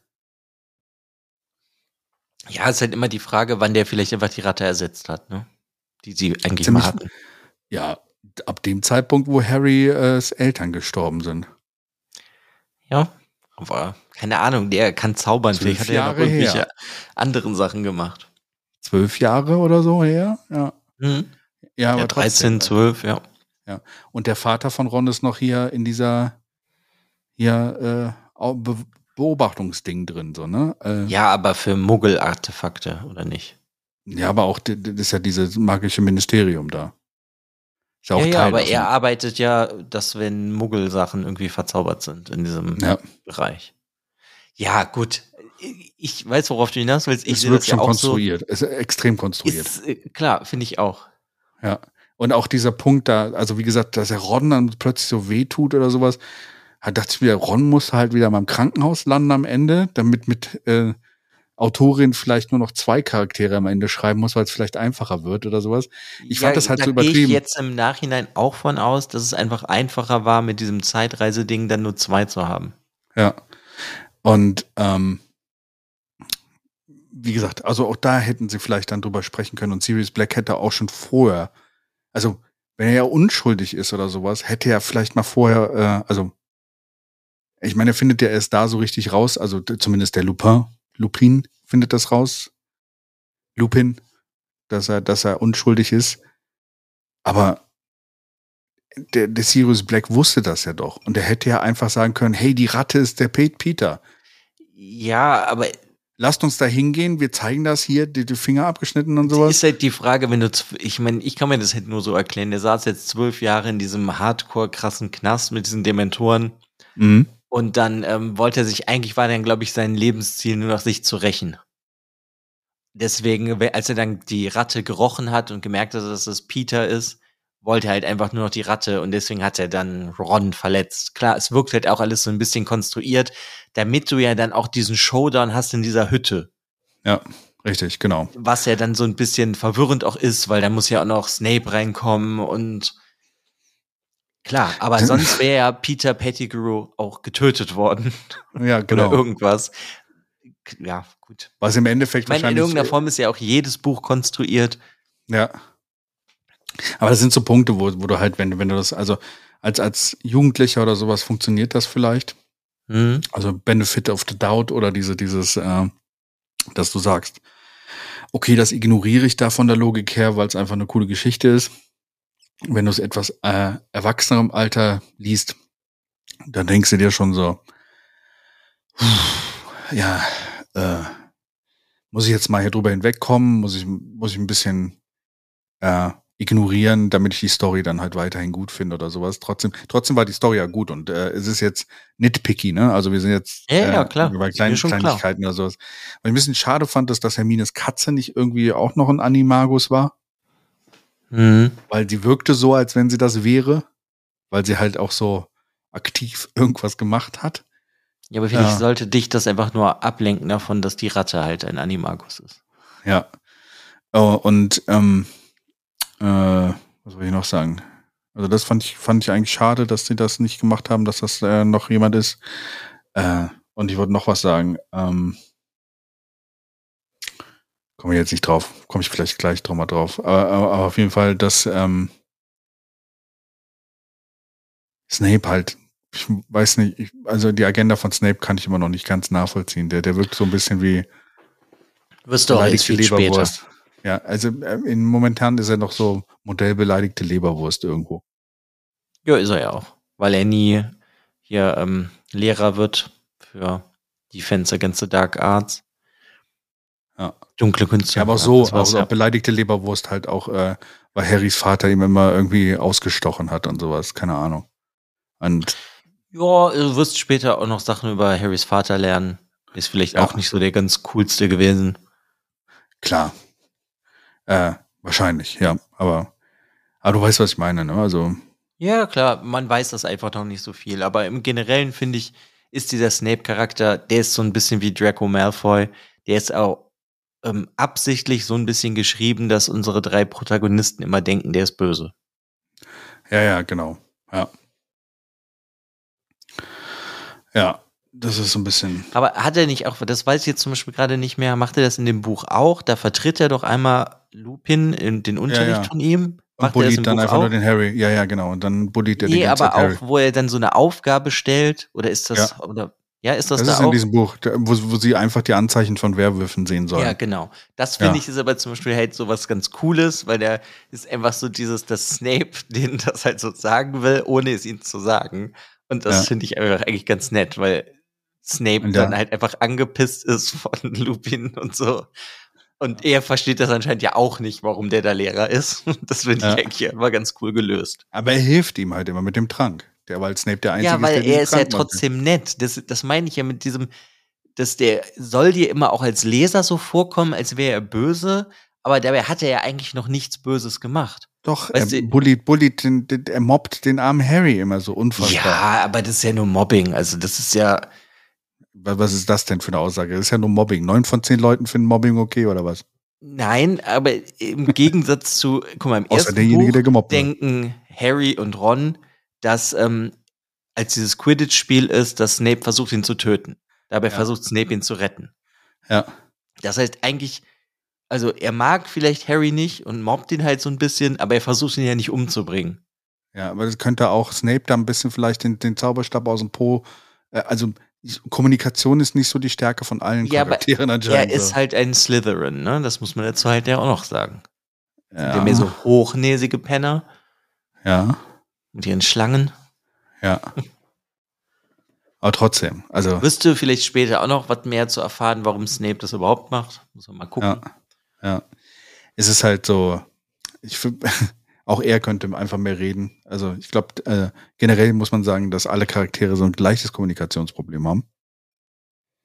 Ja, ist halt immer die Frage, wann der vielleicht einfach die Ratte ersetzt hat, ne? Die sie eigentlich Ziemlich- mal hatten. Ja, ab dem Zeitpunkt, wo Harrys Eltern gestorben sind. Ja. Aber keine Ahnung, der kann zaubern. Zwölf Vielleicht hat er ja noch Jahre irgendwelche her. anderen Sachen gemacht. Zwölf Jahre oder so her. Ja, Mhm. ja, Ja, 13, 12, ja. Und der Vater von Ron ist noch hier in dieser hier äh, Beobachtungsding drin, so, ne? Äh, Ja, aber für Muggel-Artefakte, oder nicht? ja, aber auch das ist ja dieses magische Ministerium da. Ist ja auch ja, ja, aber er arbeitet ja, dass wenn Muggel-Sachen irgendwie verzaubert sind in diesem Ja. Bereich. Ja, gut. Ich weiß, worauf du hinaus willst. Ich es wird das ja schon auch so. konstruiert. Es ist extrem konstruiert. Ist, äh, klar, finde ich auch. Ja. Und auch dieser Punkt da, also wie gesagt, dass er Ron dann plötzlich so wehtut oder sowas, da dachte ich wieder, Ron muss halt wieder mal im Krankenhaus landen am Ende, damit mit äh, Autorin vielleicht nur noch zwei Charaktere am Ende schreiben muss, weil es vielleicht einfacher wird oder sowas. Ich fand das halt da so gehe ich übertrieben. jetzt im Nachhinein auch von aus, dass es einfach einfacher war, mit diesem Zeitreiseding dann nur zwei zu haben. Ja. Und ähm, wie gesagt, also auch da hätten sie vielleicht dann drüber sprechen können und Sirius Black hätte auch schon vorher, also wenn er ja unschuldig ist oder sowas, hätte er vielleicht mal vorher, äh, also ich meine, er findet ja erst da so richtig raus, also zumindest der Lupin, Lupin findet das raus, Lupin, dass er, dass er unschuldig ist, aber der, der Sirius Black wusste das ja doch und er hätte ja einfach sagen können, hey, die Ratte ist der Pete Peter. Ja, aber Lasst uns da hingehen, wir zeigen das hier, die, die Finger abgeschnitten und sowas. ist halt die Frage, wenn du, ich meine, ich kann mir das halt nur so erklären. Der saß jetzt zwölf Jahre in diesem hardcore krassen Knast mit diesen Dementoren Mhm. Und dann ähm, wollte er sich, eigentlich war dann, glaube ich, sein Lebensziel nur noch sich zu rächen. Deswegen, we- als er dann die Ratte gerochen hat und gemerkt hat, dass es Peter ist, wollte er halt einfach nur noch die Ratte und deswegen hat er dann Ron verletzt. Klar, es wirkt halt auch alles so ein bisschen konstruiert, damit du ja dann auch diesen Showdown hast in dieser Hütte. Ja, richtig, genau. was ja dann so ein bisschen verwirrend auch ist, weil da muss ja auch noch Snape reinkommen und klar, aber sonst [LAUGHS] wäre ja Peter Pettigrew auch getötet worden Ja, [LAUGHS] oder genau. irgendwas. Ja, gut. Was im Endeffekt Ich meine, in wahrscheinlich. irgendeiner Form ist ja auch jedes Buch konstruiert. Ja. Aber das sind so Punkte, wo, wo du halt, wenn, du- wenn du das, also als, als Jugendlicher oder sowas funktioniert das vielleicht. Hm? Also Benefit of the Doubt oder diese, dieses, äh, dass du sagst, okay, das ignoriere ich da von der Logik her, weil es einfach eine coole Geschichte ist. Wenn du es etwas äh, erwachsenerem Alter liest, dann denkst du dir schon so, ja, äh, muss ich jetzt mal hier drüber hinwegkommen, muss ich, muss ich ein bisschen äh, ignorieren, damit ich die Story dann halt weiterhin gut finde oder sowas. Trotzdem, trotzdem war die Story ja gut und äh, es ist jetzt nitpicky, ne? Also wir sind jetzt Ja, ja, äh, klar. bei Ist kleinen mir schon klar. Kleinigkeiten oder sowas. Was ich ein bisschen schade fand, ist, dass Hermines Katze nicht irgendwie auch noch ein Animagus war, Hm. weil die wirkte so, als wenn sie das wäre, weil sie halt auch so aktiv [LAUGHS] irgendwas gemacht hat. Ja, aber vielleicht Ja. sollte dich das einfach nur ablenken davon, dass die Ratte halt ein Animagus ist. Ja. Oh, und ähm, äh, was soll ich noch sagen? Also das fand ich, fand ich eigentlich schade, dass sie das nicht gemacht haben, dass das äh, noch jemand ist. Äh, und ich wollte noch was sagen. Ähm, Komme ich jetzt nicht drauf. Komme ich vielleicht gleich drauf mal drauf. Aber, aber, aber auf jeden Fall, dass ähm, Snape halt ich weiß nicht, ich, also die Agenda von Snape kann ich immer noch nicht ganz nachvollziehen. Der, der wirkt so ein bisschen wie Wirst du auch jetzt viel später. Ja, also äh, in, momentan ist er noch so modellbeleidigte Leberwurst irgendwo. Ja, ist er ja auch. Weil er nie hier ähm, Lehrer wird für Defense Against the Dark Arts. Ja. Dunkle Künste. Ja, aber auch so, also auch beleidigte Leberwurst halt auch, äh, weil Harrys Vater ihm immer irgendwie ausgestochen hat und sowas, keine Ahnung. Und Ja, du wirst später auch noch Sachen über Harrys Vater lernen. Ist vielleicht Ja. auch nicht so der ganz coolste gewesen. klar. Äh, wahrscheinlich, ja. Aber, aber du weißt, was ich meine, ne? Also, Ja, klar, man weiß das einfach noch nicht so viel. Aber im Generellen finde ich, ist dieser Snape-Charakter, der ist so ein bisschen wie Draco Malfoy. Der ist auch ähm, absichtlich so ein bisschen geschrieben, dass unsere drei Protagonisten immer denken, der ist böse. ja, ja, genau. Ja. Ja, das ist so ein bisschen. Aber hat er nicht auch, das weiß ich jetzt zum Beispiel gerade nicht mehr, macht er das in dem Buch auch? Da vertritt er doch einmal Lupin in den Unterricht ja. von ihm. Und Macht das bullied dann Buch einfach auch? nur den Harry. Ja, ja, genau. Und dann bullied er Nee, ganze aber Zeit Harry. auch, wo er dann so eine Aufgabe stellt, oder ist das, oder, ja, ist das, Das da ist in auch? diesem Buch, wo, wo sie einfach die Anzeichen von Werwölfen sehen sollen. Ja, genau. Das finde Ja. ich ist aber zum Beispiel halt so was ganz Cooles, weil der ist einfach so dieses, dass Snape [LAUGHS] den das halt so sagen will, ohne es ihm zu sagen. Und das Ja. finde ich einfach eigentlich ganz nett, weil Snape ja. dann halt einfach angepisst ist [LAUGHS] von Lupin und so. Und er versteht das anscheinend ja auch nicht, warum der da Lehrer ist. [LAUGHS] Das finde ich eigentlich immer ganz cool gelöst. Aber er hilft ihm halt immer mit dem Trank. Der, weil Snape der Einzige Ja, weil ist, der er ist ja macht. trotzdem nett. Das, das meine ich ja mit diesem, dass der soll dir immer auch als Leser so vorkommen, als wäre er böse, aber dabei hat er ja eigentlich noch nichts Böses gemacht. Doch, Weißt er bullied, bullied den, den, er mobbt den armen Harry immer so unfassbar. Ja, aber das ist ja nur Mobbing. Also das ist ja, Was ist das denn für eine Aussage? Das ist ja nur Mobbing. Neun von zehn Leuten finden Mobbing okay oder was? nein, aber im Gegensatz zu, guck mal, im Außer ersten derjenige, Buch der gemobbt wird. denken Harry und Ron, dass ähm, als dieses Quidditch-Spiel ist, dass Snape versucht, ihn zu töten. Dabei Ja. versucht Snape ihn zu retten. Ja. Das heißt eigentlich, also er mag vielleicht Harry nicht und mobbt ihn halt so ein bisschen, aber er versucht ihn ja nicht umzubringen. Ja, aber das könnte auch Snape da ein bisschen vielleicht den, den Zauberstab aus dem Po. Äh, also Kommunikation ist nicht so die Stärke von allen Ja, aber Charakteren Er anscheinend. ist halt ein Slytherin, ne? Das muss man dazu halt ja auch noch sagen. ja, Der mehr so hochnäsige Penner ja, mit ihren Schlangen. ja. Aber trotzdem, also Wirst du vielleicht später auch noch was mehr zu erfahren, warum Snape das überhaupt macht? Muss man mal gucken. Ja, ja. Es ist halt so, ich [LAUGHS] auch er könnte einfach mehr reden. Also ich glaube, äh, generell muss man sagen, dass alle Charaktere so ein leichtes Kommunikationsproblem haben.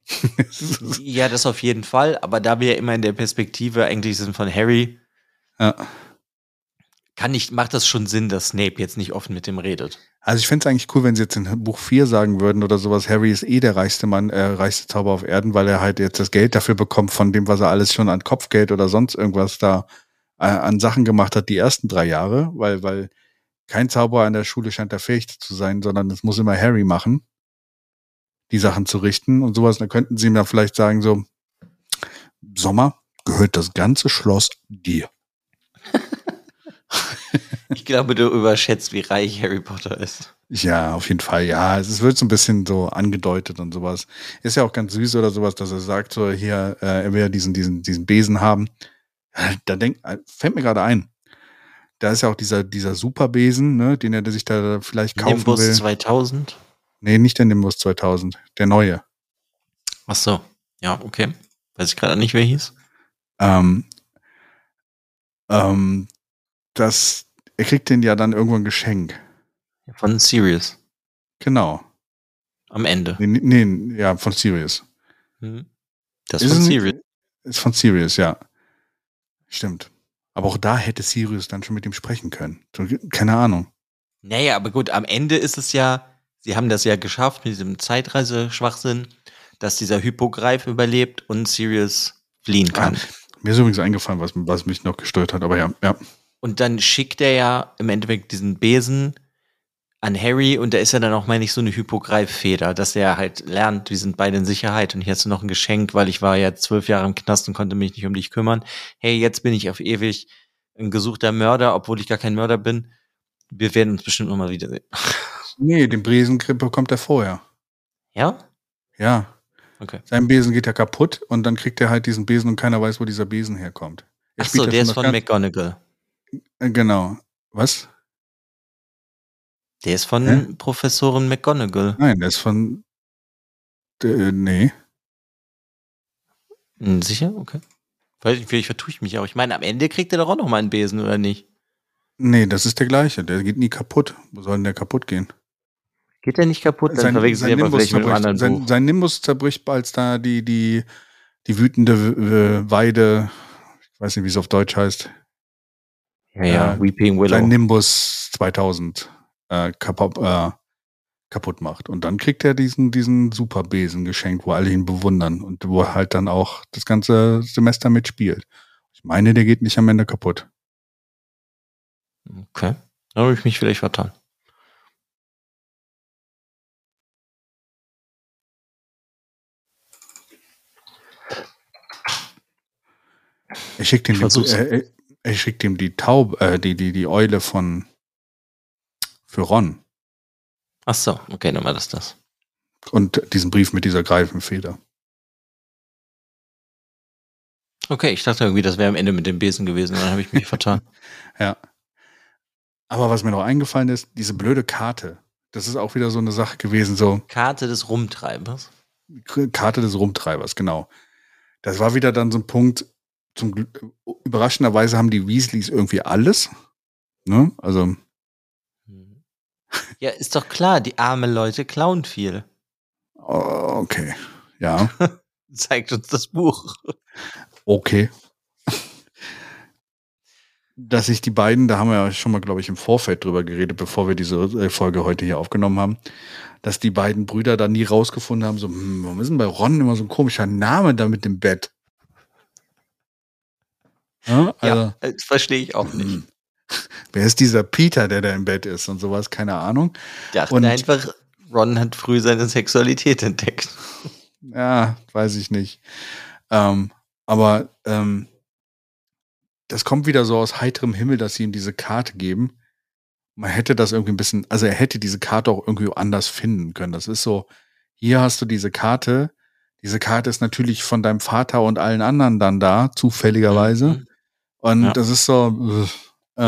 [LAUGHS] Ja, das auf jeden Fall. Aber da wir ja immer in der Perspektive eigentlich sind von Harry, ja. Kann ich, macht das schon Sinn, dass Snape jetzt nicht offen mit dem redet. Also ich fände es eigentlich cool, wenn sie jetzt in Buch 4 sagen würden oder sowas, Harry ist eh der reichste Mann, äh, reichste Zauber auf Erden, weil er halt jetzt das Geld dafür bekommt, von dem, was er alles schon an Kopfgeld oder sonst irgendwas da äh, an Sachen gemacht hat, die ersten drei Jahre, weil, weil kein Zauberer an der Schule scheint da fähig zu sein, sondern das muss immer Harry machen, die Sachen zu richten und sowas. Da könnten sie ihm dann vielleicht sagen, so, Sommer gehört das ganze Schloss dir. Ich glaube, du überschätzt, wie reich Harry Potter ist. Ja, auf jeden Fall. Ja, es wird so ein bisschen so angedeutet und sowas. Ist ja auch ganz süß oder sowas, dass er sagt, so hier, äh, er will ja diesen, diesen, diesen Besen haben. Äh, Da denkt, fällt mir gerade ein. Da ist ja auch dieser, dieser Superbesen, ne, den er sich da vielleicht kaufen Nimbus will. 2000. Nee, nicht der Nimbus 2000, der neue. Ach so. Ja, okay. Weiß ich gerade nicht, wer hieß. Ähm, ähm, das, er kriegt den ja dann irgendwann ein Geschenk. Von Sirius. Genau. Am Ende. Nee, nee, ja, von Sirius. Mhm. Das Ist von Sirius. Ist von Sirius, ja. Stimmt. Aber auch da hätte Sirius dann schon mit ihm sprechen können. Keine Ahnung. Naja, aber gut, am Ende ist es ja, sie haben das ja geschafft mit diesem Zeitreiseschwachsinn, dass dieser Hypogreif überlebt und Sirius fliehen kann. Mir ist übrigens eingefallen, was, was mich noch gestört hat, aber ja, ja. Und dann schickt er ja im Endeffekt diesen Besen an Harry und da ist ja dann auch, meine ich, so eine Hypogreiffeder, dass er halt lernt, wir sind beide in Sicherheit und hier hast du noch ein Geschenk, weil ich war ja zwölf Jahre im Knast und konnte mich nicht um dich kümmern. Hey, jetzt bin ich auf ewig ein gesuchter Mörder, obwohl ich gar kein Mörder bin. Wir werden uns bestimmt noch mal wiedersehen. [LAUGHS] Nee, den Besen bekommt er vorher. Ja? Ja. Okay. Sein Besen geht ja kaputt und dann kriegt er halt diesen Besen und keiner weiß, wo dieser Besen herkommt. Er Ach so, der ist von McGonagall. Äh, Genau. Was? Der ist von Hä? Professorin McGonagall. Nein, der ist von. Äh, nee. Hm, Sicher? Okay. Weil vielleicht vertue ich mich auch. Ich meine, am Ende kriegt er doch auch noch mal einen Besen, oder nicht? Nee, das ist der gleiche. Der geht nie kaputt. Wo soll denn der kaputt gehen? Geht der nicht kaputt? Dann verwechseln sie aber vielleicht mit einem anderen sein, Buch. sein Nimbus zerbricht, als da die, die, die wütende äh, Weide, ich weiß nicht, wie es auf Deutsch heißt, Ja, ja, äh, Weeping Willow. sein Nimbus 2000 äh, kaputt, äh, kaputt macht. Und dann kriegt er diesen, diesen Superbesen geschenkt, wo alle ihn bewundern und wo er halt dann auch das ganze Semester mitspielt. Ich meine, der geht nicht am Ende kaputt. Okay. Da habe ich mich vielleicht vertan. Er schickt ihm, die, Versuch's. äh, er schickt ihm die Taube, äh, die, die, die Eule von für Ron Ach so, okay, dann war das das. und diesen Brief mit dieser Greifenfeder. Okay, ich dachte irgendwie, das wäre am Ende mit dem Besen gewesen. Dann habe ich mich [LAUGHS] vertan. Ja. Aber was mir noch eingefallen ist, diese blöde Karte. Das ist auch wieder so eine Sache gewesen, so Karte des Rumtreibers. Karte des Rumtreibers, genau. Das war wieder dann so ein Punkt, zum Glück, überraschenderweise haben die Weasleys irgendwie alles. Ne? Also, Mhm. Ja, ist doch klar, die armen Leute klauen viel. oh, okay. Ja, [LAUGHS] Zeigt uns das Buch. okay. Dass sich die beiden, da haben wir ja schon mal, glaube ich, im Vorfeld drüber geredet, bevor wir diese äh, Folge heute hier aufgenommen haben, dass die beiden Brüder da nie rausgefunden haben, so, hm, warum ist denn bei Ron immer so ein komischer Name da mit dem Bett? Ja, also, ja, das verstehe ich auch nicht. [CLEARS THROAT] Wer ist dieser Peter, der da im Bett ist und sowas? Keine Ahnung. Dachte Und- einfach, Ron hat früh seine Sexualität entdeckt. [LAUGHS] Ja, weiß ich nicht. Ähm, aber ähm, das kommt wieder so aus heiterem Himmel, dass sie ihm diese Karte geben. Man hätte das irgendwie ein bisschen, also er hätte diese Karte auch irgendwie anders finden können. Das ist so, hier hast du diese Karte. Diese Karte ist natürlich von deinem Vater und allen anderen dann da, zufälligerweise. Mhm. Und Ja. das ist so, äh,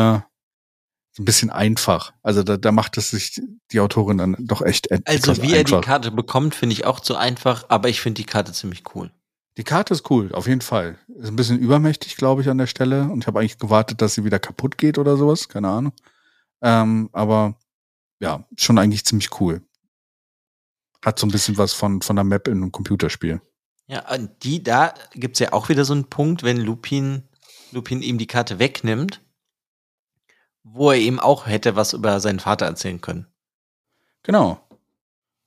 ein bisschen einfach. Also da, da macht es sich die Autorin dann doch echt Also wie er einfach. die Karte bekommt, finde ich auch zu einfach, aber ich finde die Karte ziemlich cool. Die Karte ist cool, auf jeden Fall. Ist ein bisschen übermächtig, glaube ich, an der Stelle. Und ich habe eigentlich gewartet, dass sie wieder kaputt geht oder sowas. Keine Ahnung. Ähm, aber ja, schon eigentlich ziemlich cool. Hat so ein bisschen was von, von der Map in einem Computerspiel. Ja, und die, da gibt's ja auch wieder so einen Punkt, wenn Lupin, Lupin ihm die Karte wegnimmt, wo er eben auch hätte was über seinen Vater erzählen können. Genau.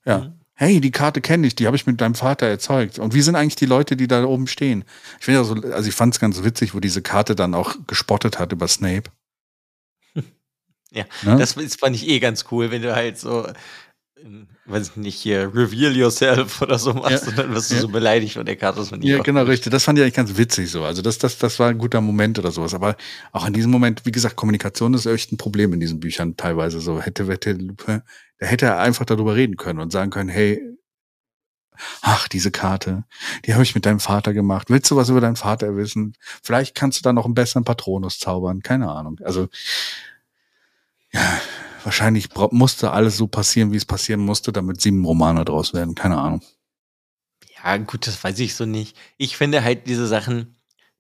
Ja. Mhm. Hey, die Karte kenne ich, die habe ich mit deinem Vater erzeugt. Und wie sind eigentlich die Leute, die da oben stehen? Ich finde also, also ich fand es ganz witzig, wo diese Karte dann auch gespottet hat über Snape. [LAUGHS] Ja, ne? Das ist, fand ich eh ganz cool, wenn du halt so, weiß ich nicht, hier, reveal yourself oder so machst Ja. und dann wirst du Ja. so beleidigt von der Karte. Fand ich Ja, genau, richtig. Das fand ich eigentlich ganz witzig so. Also das, das, das war ein guter Moment oder sowas. Aber auch in diesem Moment, wie gesagt, Kommunikation ist echt ein Problem in diesen Büchern teilweise so. Hätte, hätte, da hätte er einfach darüber reden können und sagen können, hey, ach, diese Karte, die habe ich mit deinem Vater gemacht. Willst du was über deinen Vater wissen? Vielleicht kannst du da noch einen besseren Patronus zaubern. Keine Ahnung. Also, ja, wahrscheinlich musste alles so passieren, wie es passieren musste, damit sieben Romane draus werden. Keine Ahnung. Ja, gut, das weiß ich so nicht. Ich finde halt diese Sachen,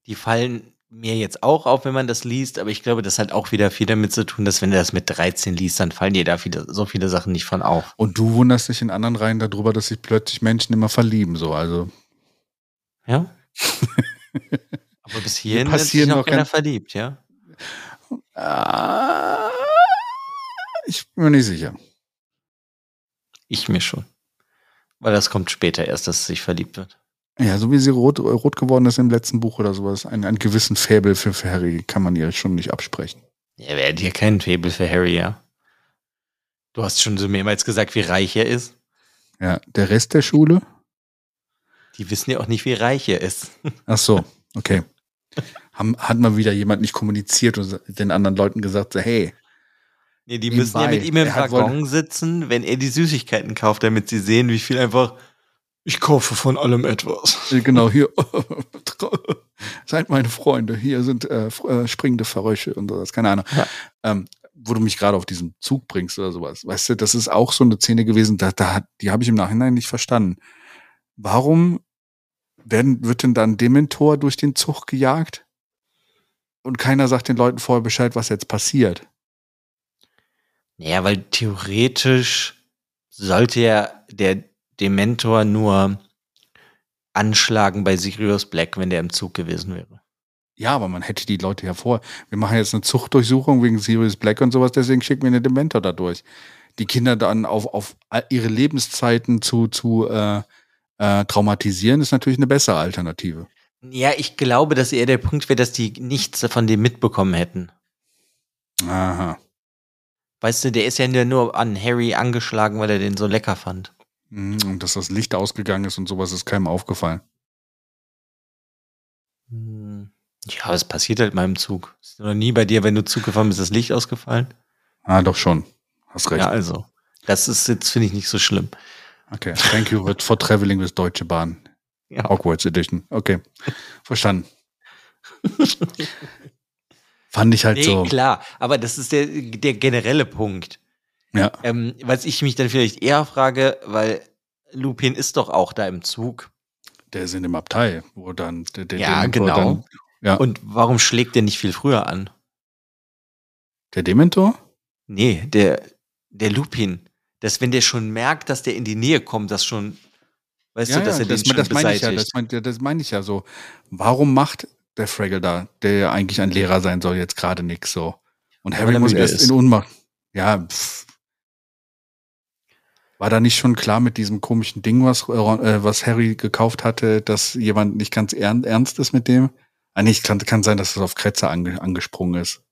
die fallen mir jetzt auch auf, wenn man das liest, aber ich glaube, das hat auch wieder viel damit zu tun, dass wenn du das mit 13 liest, dann fallen dir da viele, so viele Sachen nicht von auf. Und du wunderst dich in anderen Reihen darüber, dass sich plötzlich Menschen immer verlieben, so. Also, Ja? [LAUGHS] aber bis hierhin hat sich noch keiner verliebt, ja? äh, ich bin mir nicht sicher. Ich mir schon. Weil das kommt später erst, dass es sich verliebt wird. Ja, so wie sie rot, rot geworden ist im letzten Buch oder sowas, einen, einen gewissen Faible für, für Harry kann man ihr schon nicht absprechen. Ja, wer hat hier keinen Faible für Harry, ja? Du hast schon so mehrmals gesagt, wie reich er ist. Ja, der Rest der Schule? Die wissen ja auch nicht, wie reich er ist. [LAUGHS] Ach so, okay. Haben, hat mal wieder jemand nicht kommuniziert und den anderen Leuten gesagt, so, hey, Nee, die müssen ja mit ihm im Waggon sitzen, wenn er die Süßigkeiten kauft, damit sie sehen, wie viel einfach. Ich kaufe von allem etwas. Äh, Genau, hier. [LAUGHS] Seid meine Freunde. Hier sind äh, äh, springende Verrösche und sowas. Keine Ahnung. Ja. Ähm, wo du mich gerade auf diesen Zug bringst oder sowas. Weißt du, das ist auch so eine Szene gewesen, da, da die habe ich im Nachhinein nicht verstanden. Warum werden, wird denn dann Dementor durch den Zug gejagt? Und keiner sagt den Leuten vorher Bescheid, was jetzt passiert. Naja, weil theoretisch sollte ja der Dementor nur anschlagen bei Sirius Black, wenn der im Zug gewesen wäre. Ja, aber man hätte die Leute ja vor. Wir machen jetzt eine Zuchtdurchsuchung wegen Sirius Black und sowas, deswegen schicken wir eine Dementor da durch. Die Kinder dann auf, auf ihre Lebenszeiten zu, zu äh, äh, traumatisieren, ist natürlich eine bessere Alternative. Ja, ich glaube, dass eher der Punkt wäre, dass die nichts von dem mitbekommen hätten. Aha. Weißt du, der ist ja nur- an Harry angeschlagen, weil er den so lecker fand. Mhm, Und dass das Licht ausgegangen ist und sowas ist keinem aufgefallen. Hm. Ja, es passiert halt mal im Zug. Ist noch nie bei dir, wenn du Zug gefahren bist, das Licht ausgefallen? Ah, doch schon. Hast recht. Ja, also. Das ist jetzt, finde ich, nicht so schlimm. Okay. Thank you for traveling with Deutsche Bahn. Ja. Hogwarts Edition. Okay. Verstanden. [LAUGHS] Fand ich halt Nee, so. klar, aber das ist der, der generelle Punkt. Ja. Ähm, was ich mich dann vielleicht eher frage, weil Lupin ist doch auch da im Zug. Der ist in dem Abteil, wo dann der, der Ja, Dementor genau. Dann, ja. Und warum schlägt der nicht viel früher an? der Dementor? Nee, der, der Lupin. Dass wenn der schon merkt, dass der in die Nähe kommt, das schon, weißt du, dass er das, den schon das meine ich ja, das meine das meine ich ja so. Warum macht der Fraggle da, der ja eigentlich ein Lehrer sein soll, jetzt gerade nix so? Und Harry muss erst ist. in Unmacht. Ja, pff. War da nicht schon klar mit diesem komischen Ding, was, äh, was Harry gekauft hatte, dass jemand nicht ganz ern, ernst ist mit dem? Ah, nicht, kann, kann sein, dass es auf Kretzer ange, angesprungen ist.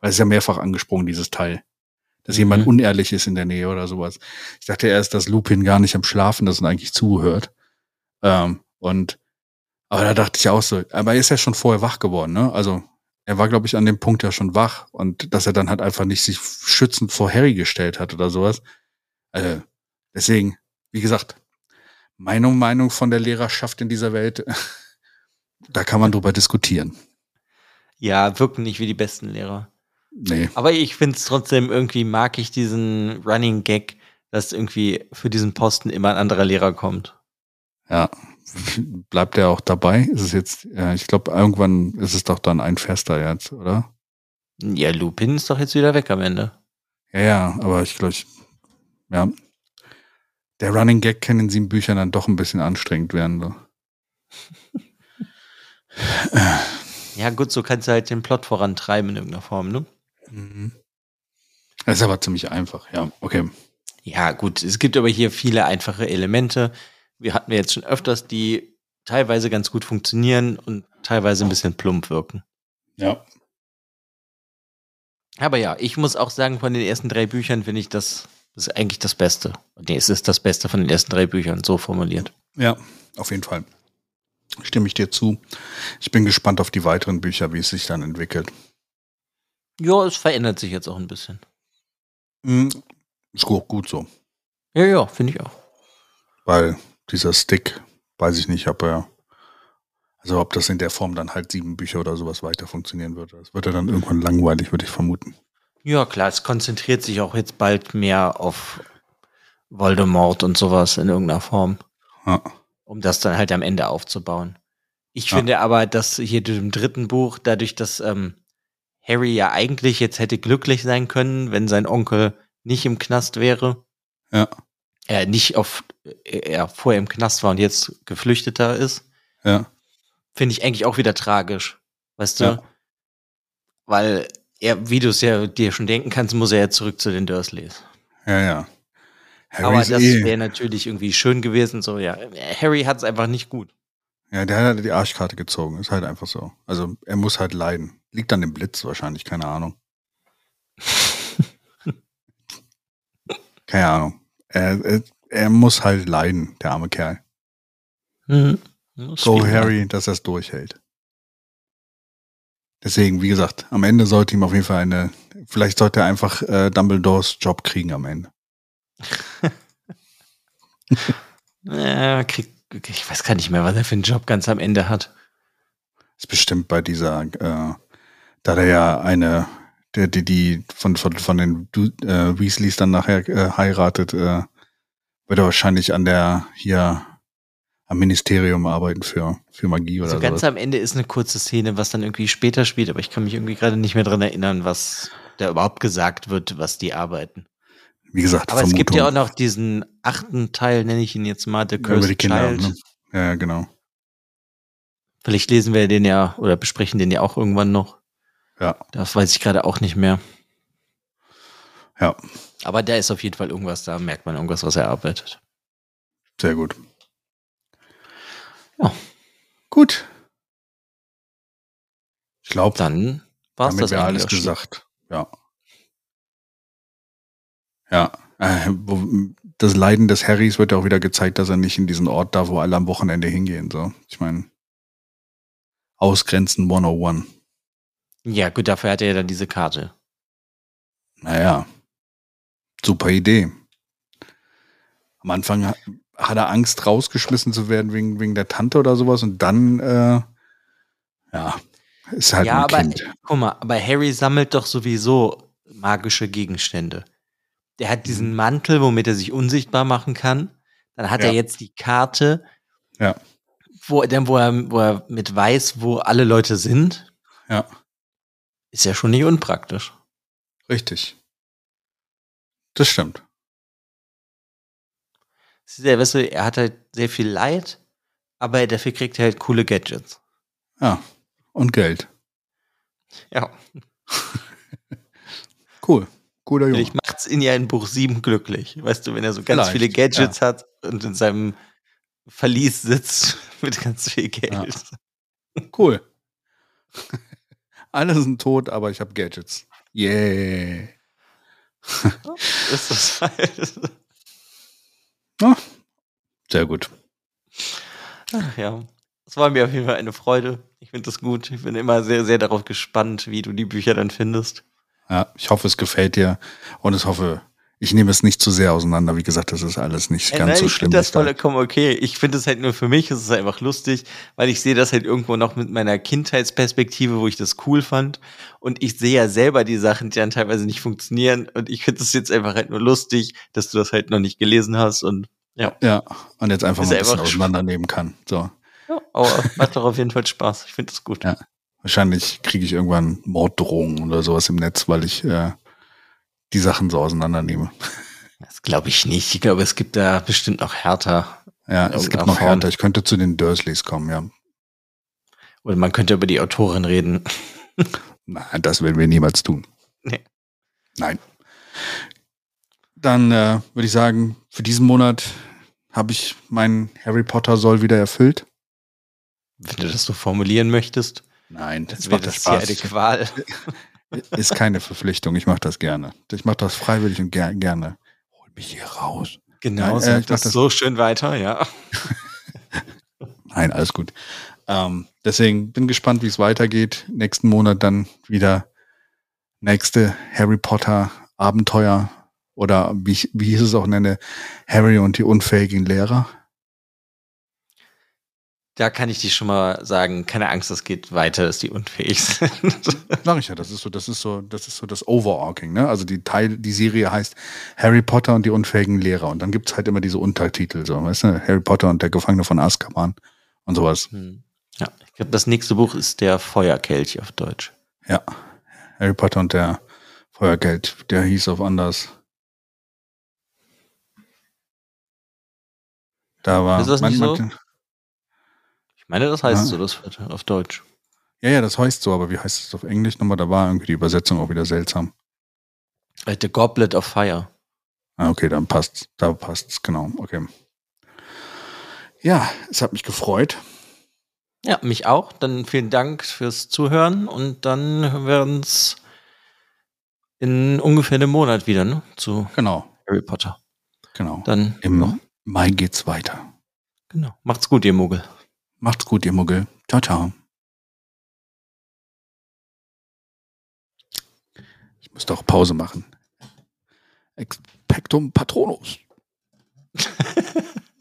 Weil es ist ja mehrfach angesprungen, dieses Teil. Dass Mhm. jemand unehrlich ist in der Nähe oder sowas. Ich dachte erst, dass Lupin gar nicht am Schlafen ist und eigentlich zuhört. Ähm, und, aber da dachte ich auch so, aber er ist ja schon vorher wach geworden, ne? Also, er war, glaube ich, an dem Punkt ja schon wach und dass er dann halt einfach nicht sich schützend vor Harry gestellt hat oder sowas. Also, deswegen, wie gesagt, Meinung, Meinung von der Lehrerschaft in dieser Welt, [LAUGHS] da kann man drüber diskutieren. Ja, wirken nicht wie die besten Lehrer. Nee. Aber ich finde es trotzdem irgendwie, mag ich diesen Running Gag, dass irgendwie für diesen Posten immer ein anderer Lehrer kommt. Ja. [LAUGHS] Bleibt er auch dabei? Ist es jetzt, ja, ich glaube, irgendwann ist es doch dann ein Fester jetzt, oder? Ja, Lupin ist doch jetzt wieder weg am Ende. Ja, ja, aber ich glaube, ja. Der Running Gag kann in sieben Büchern dann doch ein bisschen anstrengend werden. So. [LAUGHS] Ja, gut, so kannst du halt den Plot vorantreiben in irgendeiner Form, ne? Mhm. Das ist aber ziemlich einfach, ja, okay. Ja, gut, es gibt aber hier viele einfache Elemente. Wir hatten ja jetzt schon öfters, die teilweise ganz gut funktionieren und teilweise ein bisschen plump wirken. Ja. Aber ja, ich muss auch sagen, von den ersten drei Büchern finde ich das, das ist eigentlich das Beste. Nee, es ist das Beste von den ersten drei Büchern, so formuliert. Ja, auf jeden Fall. Stimme ich dir zu. Ich bin gespannt auf die weiteren Bücher, wie es sich dann entwickelt. Ja, es verändert sich jetzt auch ein bisschen. Mhm. Ist gut, gut so. Ja, ja, finde ich auch. Weil dieser Stick, weiß ich nicht, ob er, also ob das in der Form dann halt sieben Bücher oder sowas weiter funktionieren würde. Das wird ja dann irgendwann langweilig, würde ich vermuten. Ja, klar, es konzentriert sich auch jetzt bald mehr auf Voldemort und sowas in irgendeiner Form, Ja. um das dann halt am Ende aufzubauen. Ich Ja. finde aber, dass hier im dritten Buch, dadurch, dass ähm, Harry ja eigentlich jetzt hätte glücklich sein können, wenn sein Onkel nicht im Knast wäre, Ja. Er nicht auf, er vorher im Knast war und jetzt Geflüchteter ist, Ja. finde ich eigentlich auch wieder tragisch. Weißt du? Ja. Weil er, wie du es ja dir schon denken kannst, muss er ja zurück zu den Dursleys. Ja, ja. Harry Aber das eh, wäre natürlich irgendwie schön gewesen. So, ja. Harry hat es einfach nicht gut. ja, der hat halt die Arschkarte gezogen. Ist halt einfach so. Also er muss halt leiden. Liegt an dem Blitz wahrscheinlich, keine Ahnung. [LAUGHS] keine Ahnung. Er, er, er muss halt leiden, der arme Kerl. Mhm. Go Harry, dass er es durchhält. Deswegen, wie gesagt, am Ende sollte ihm auf jeden Fall eine, vielleicht sollte er einfach äh, Dumbledores Job kriegen am Ende. [LAUGHS] Ja, krieg, ich weiß gar nicht mehr, was er für einen Job ganz am Ende hat. Ist bestimmt bei dieser, äh, da der ja eine, der, die, die von, von, von den äh, Weasleys dann nachher äh, heiratet, äh, wird er wahrscheinlich an der hier am Ministerium arbeiten für, für Magie oder So so. ganz am Ende ist eine kurze Szene, was dann irgendwie später spielt, aber ich kann mich irgendwie gerade nicht mehr dran erinnern, was da überhaupt gesagt wird, was die arbeiten. Wie gesagt, Aber es gibt ja auch Vermutung noch diesen achten Teil, nenne ich ihn jetzt mal, The über Cursed die Kinder. Child. Ne? Ja, genau. Vielleicht lesen wir den ja oder besprechen den ja auch irgendwann noch. Ja, Das weiß ich gerade auch nicht mehr. ja, Aber da ist auf jeden Fall irgendwas, da merkt man irgendwas, was er arbeitet. sehr gut. Ja. Gut. Ich glaube, Dann war es das eigentlich alles gesagt. Ja. Ja. Äh, das Leiden des Harrys wird ja auch wieder gezeigt, dass er nicht in diesen Ort da, wo alle am Wochenende hingehen. So, ich meine, Ausgrenzen 101. Ja, gut, dafür hat er ja dann diese Karte. Naja, super Idee. Am Anfang ha- hat er Angst, rausgeschmissen zu werden wegen, wegen der Tante oder sowas und dann, äh, ja, ist halt ja, ein aber Kind. guck mal, aber Harry sammelt doch sowieso magische Gegenstände. Der hat diesen Mhm. Mantel, womit er sich unsichtbar machen kann. Dann hat Ja. er jetzt die Karte, Ja, wo, dann, wo, er, wo er mit weiß, wo alle Leute sind. ja, Ist ja schon nicht unpraktisch. richtig. Das stimmt. Ja, weißt du, er hat halt sehr viel Leid, aber dafür kriegt er halt coole Gadgets. Ja, und Geld. Ja. [LAUGHS] Cool. Cooler Junge. Vielleicht macht's ihn ja in Buch 7 glücklich. Weißt du, wenn er so ganz Vielleicht, viele Gadgets hat und in seinem Verlies sitzt [LAUGHS] mit ganz viel Geld. Cool. Alle sind tot, aber ich habe Gadgets. Yeah. Ist das halt. [LAUGHS] Sehr gut. Ach ja. Es war mir auf jeden Fall eine Freude. Ich finde das gut. Ich bin immer sehr, sehr darauf gespannt, wie du die Bücher dann findest. Ja, ich hoffe, es gefällt dir und ich hoffe, ich nehme es nicht zu sehr auseinander. Wie gesagt, das ist alles nicht Äh, ganz Nein, so ich schlimm. finde das vollkommen okay. Ich finde es halt nur für mich, es ist einfach lustig, weil ich sehe das halt irgendwo noch mit meiner Kindheitsperspektive, wo ich das cool fand. Und ich sehe ja selber die Sachen, die dann teilweise nicht funktionieren. Und ich finde es jetzt einfach halt nur lustig, dass du das halt noch nicht gelesen hast. Und ja, Ja, und jetzt einfach Ist mal ein bisschen auseinandernehmen kann. So. ja aber macht doch auf jeden Fall Spaß. Ich finde das gut. Ja. Wahrscheinlich kriege ich irgendwann Morddrohungen oder sowas im Netz, weil ich äh, die Sachen so auseinandernehme. Das glaube ich nicht. Ich glaube, es gibt da bestimmt noch härter. Ja, es gibt noch Form. härter. Ich könnte zu den Dursleys kommen, ja. Oder man könnte über die Autorin reden. [LAUGHS] Nein, das werden wir niemals tun. Nee. Nein. Dann äh, würde ich sagen, für diesen Monat habe ich meinen Harry Potter Soll wieder erfüllt. Wenn du das so formulieren möchtest, Nein, das das wäre macht das hier eine. Qual. [LAUGHS] Ist keine Verpflichtung. Ich mache das gerne. Ich mache das freiwillig und ger gerne. Hol mich hier raus. Genau, Nein, äh, ich das, das- so schön weiter, ja. [LAUGHS] Nein, alles gut. Ähm, deswegen bin gespannt, wie es weitergeht. Nächsten Monat dann wieder nächste Harry Potter Abenteuer oder wie ich, wie ich es auch nenne, Harry und die unfähigen Lehrer. Da kann ich dir schon mal sagen, keine Angst, es geht weiter, dass die unfähig sind. [LAUGHS] Sag ich ja, das ist so, das ist so, das ist so das Overarching, ne? Also die Teil, die Serie heißt Harry Potter und die unfähigen Lehrer. Und dann gibt's halt immer diese Untertitel, so, weißt du, Harry Potter und der Gefangene von Azkaban und sowas. Hm. Ja, ich glaube, das nächste Buch ist der Feuerkelch auf Deutsch. Ja. Harry Potter und der Feuergeld, der hieß auf anders. Da war. Ist das nicht so? Ich meine, das heißt Ja. so, das wird auf Deutsch. Ja, ja, das heißt so, aber wie heißt es auf Englisch nochmal? Da war irgendwie die Übersetzung auch wieder seltsam. Äh, The Goblet of Fire. Ah, okay, dann passt's. Da passt's, genau. Okay. Ja, es hat mich gefreut. Ja, mich auch. Dann vielen Dank fürs Zuhören und dann hören wir uns in ungefähr einem Monat wieder, ne? Zu Genau, Harry Potter. genau. Dann Im Mai geht's weiter. genau. Macht's gut, ihr Muggel. Macht's gut, ihr Muggel. Ciao, ciao. Ich muss doch Pause machen. Expectum Patronus. [LAUGHS]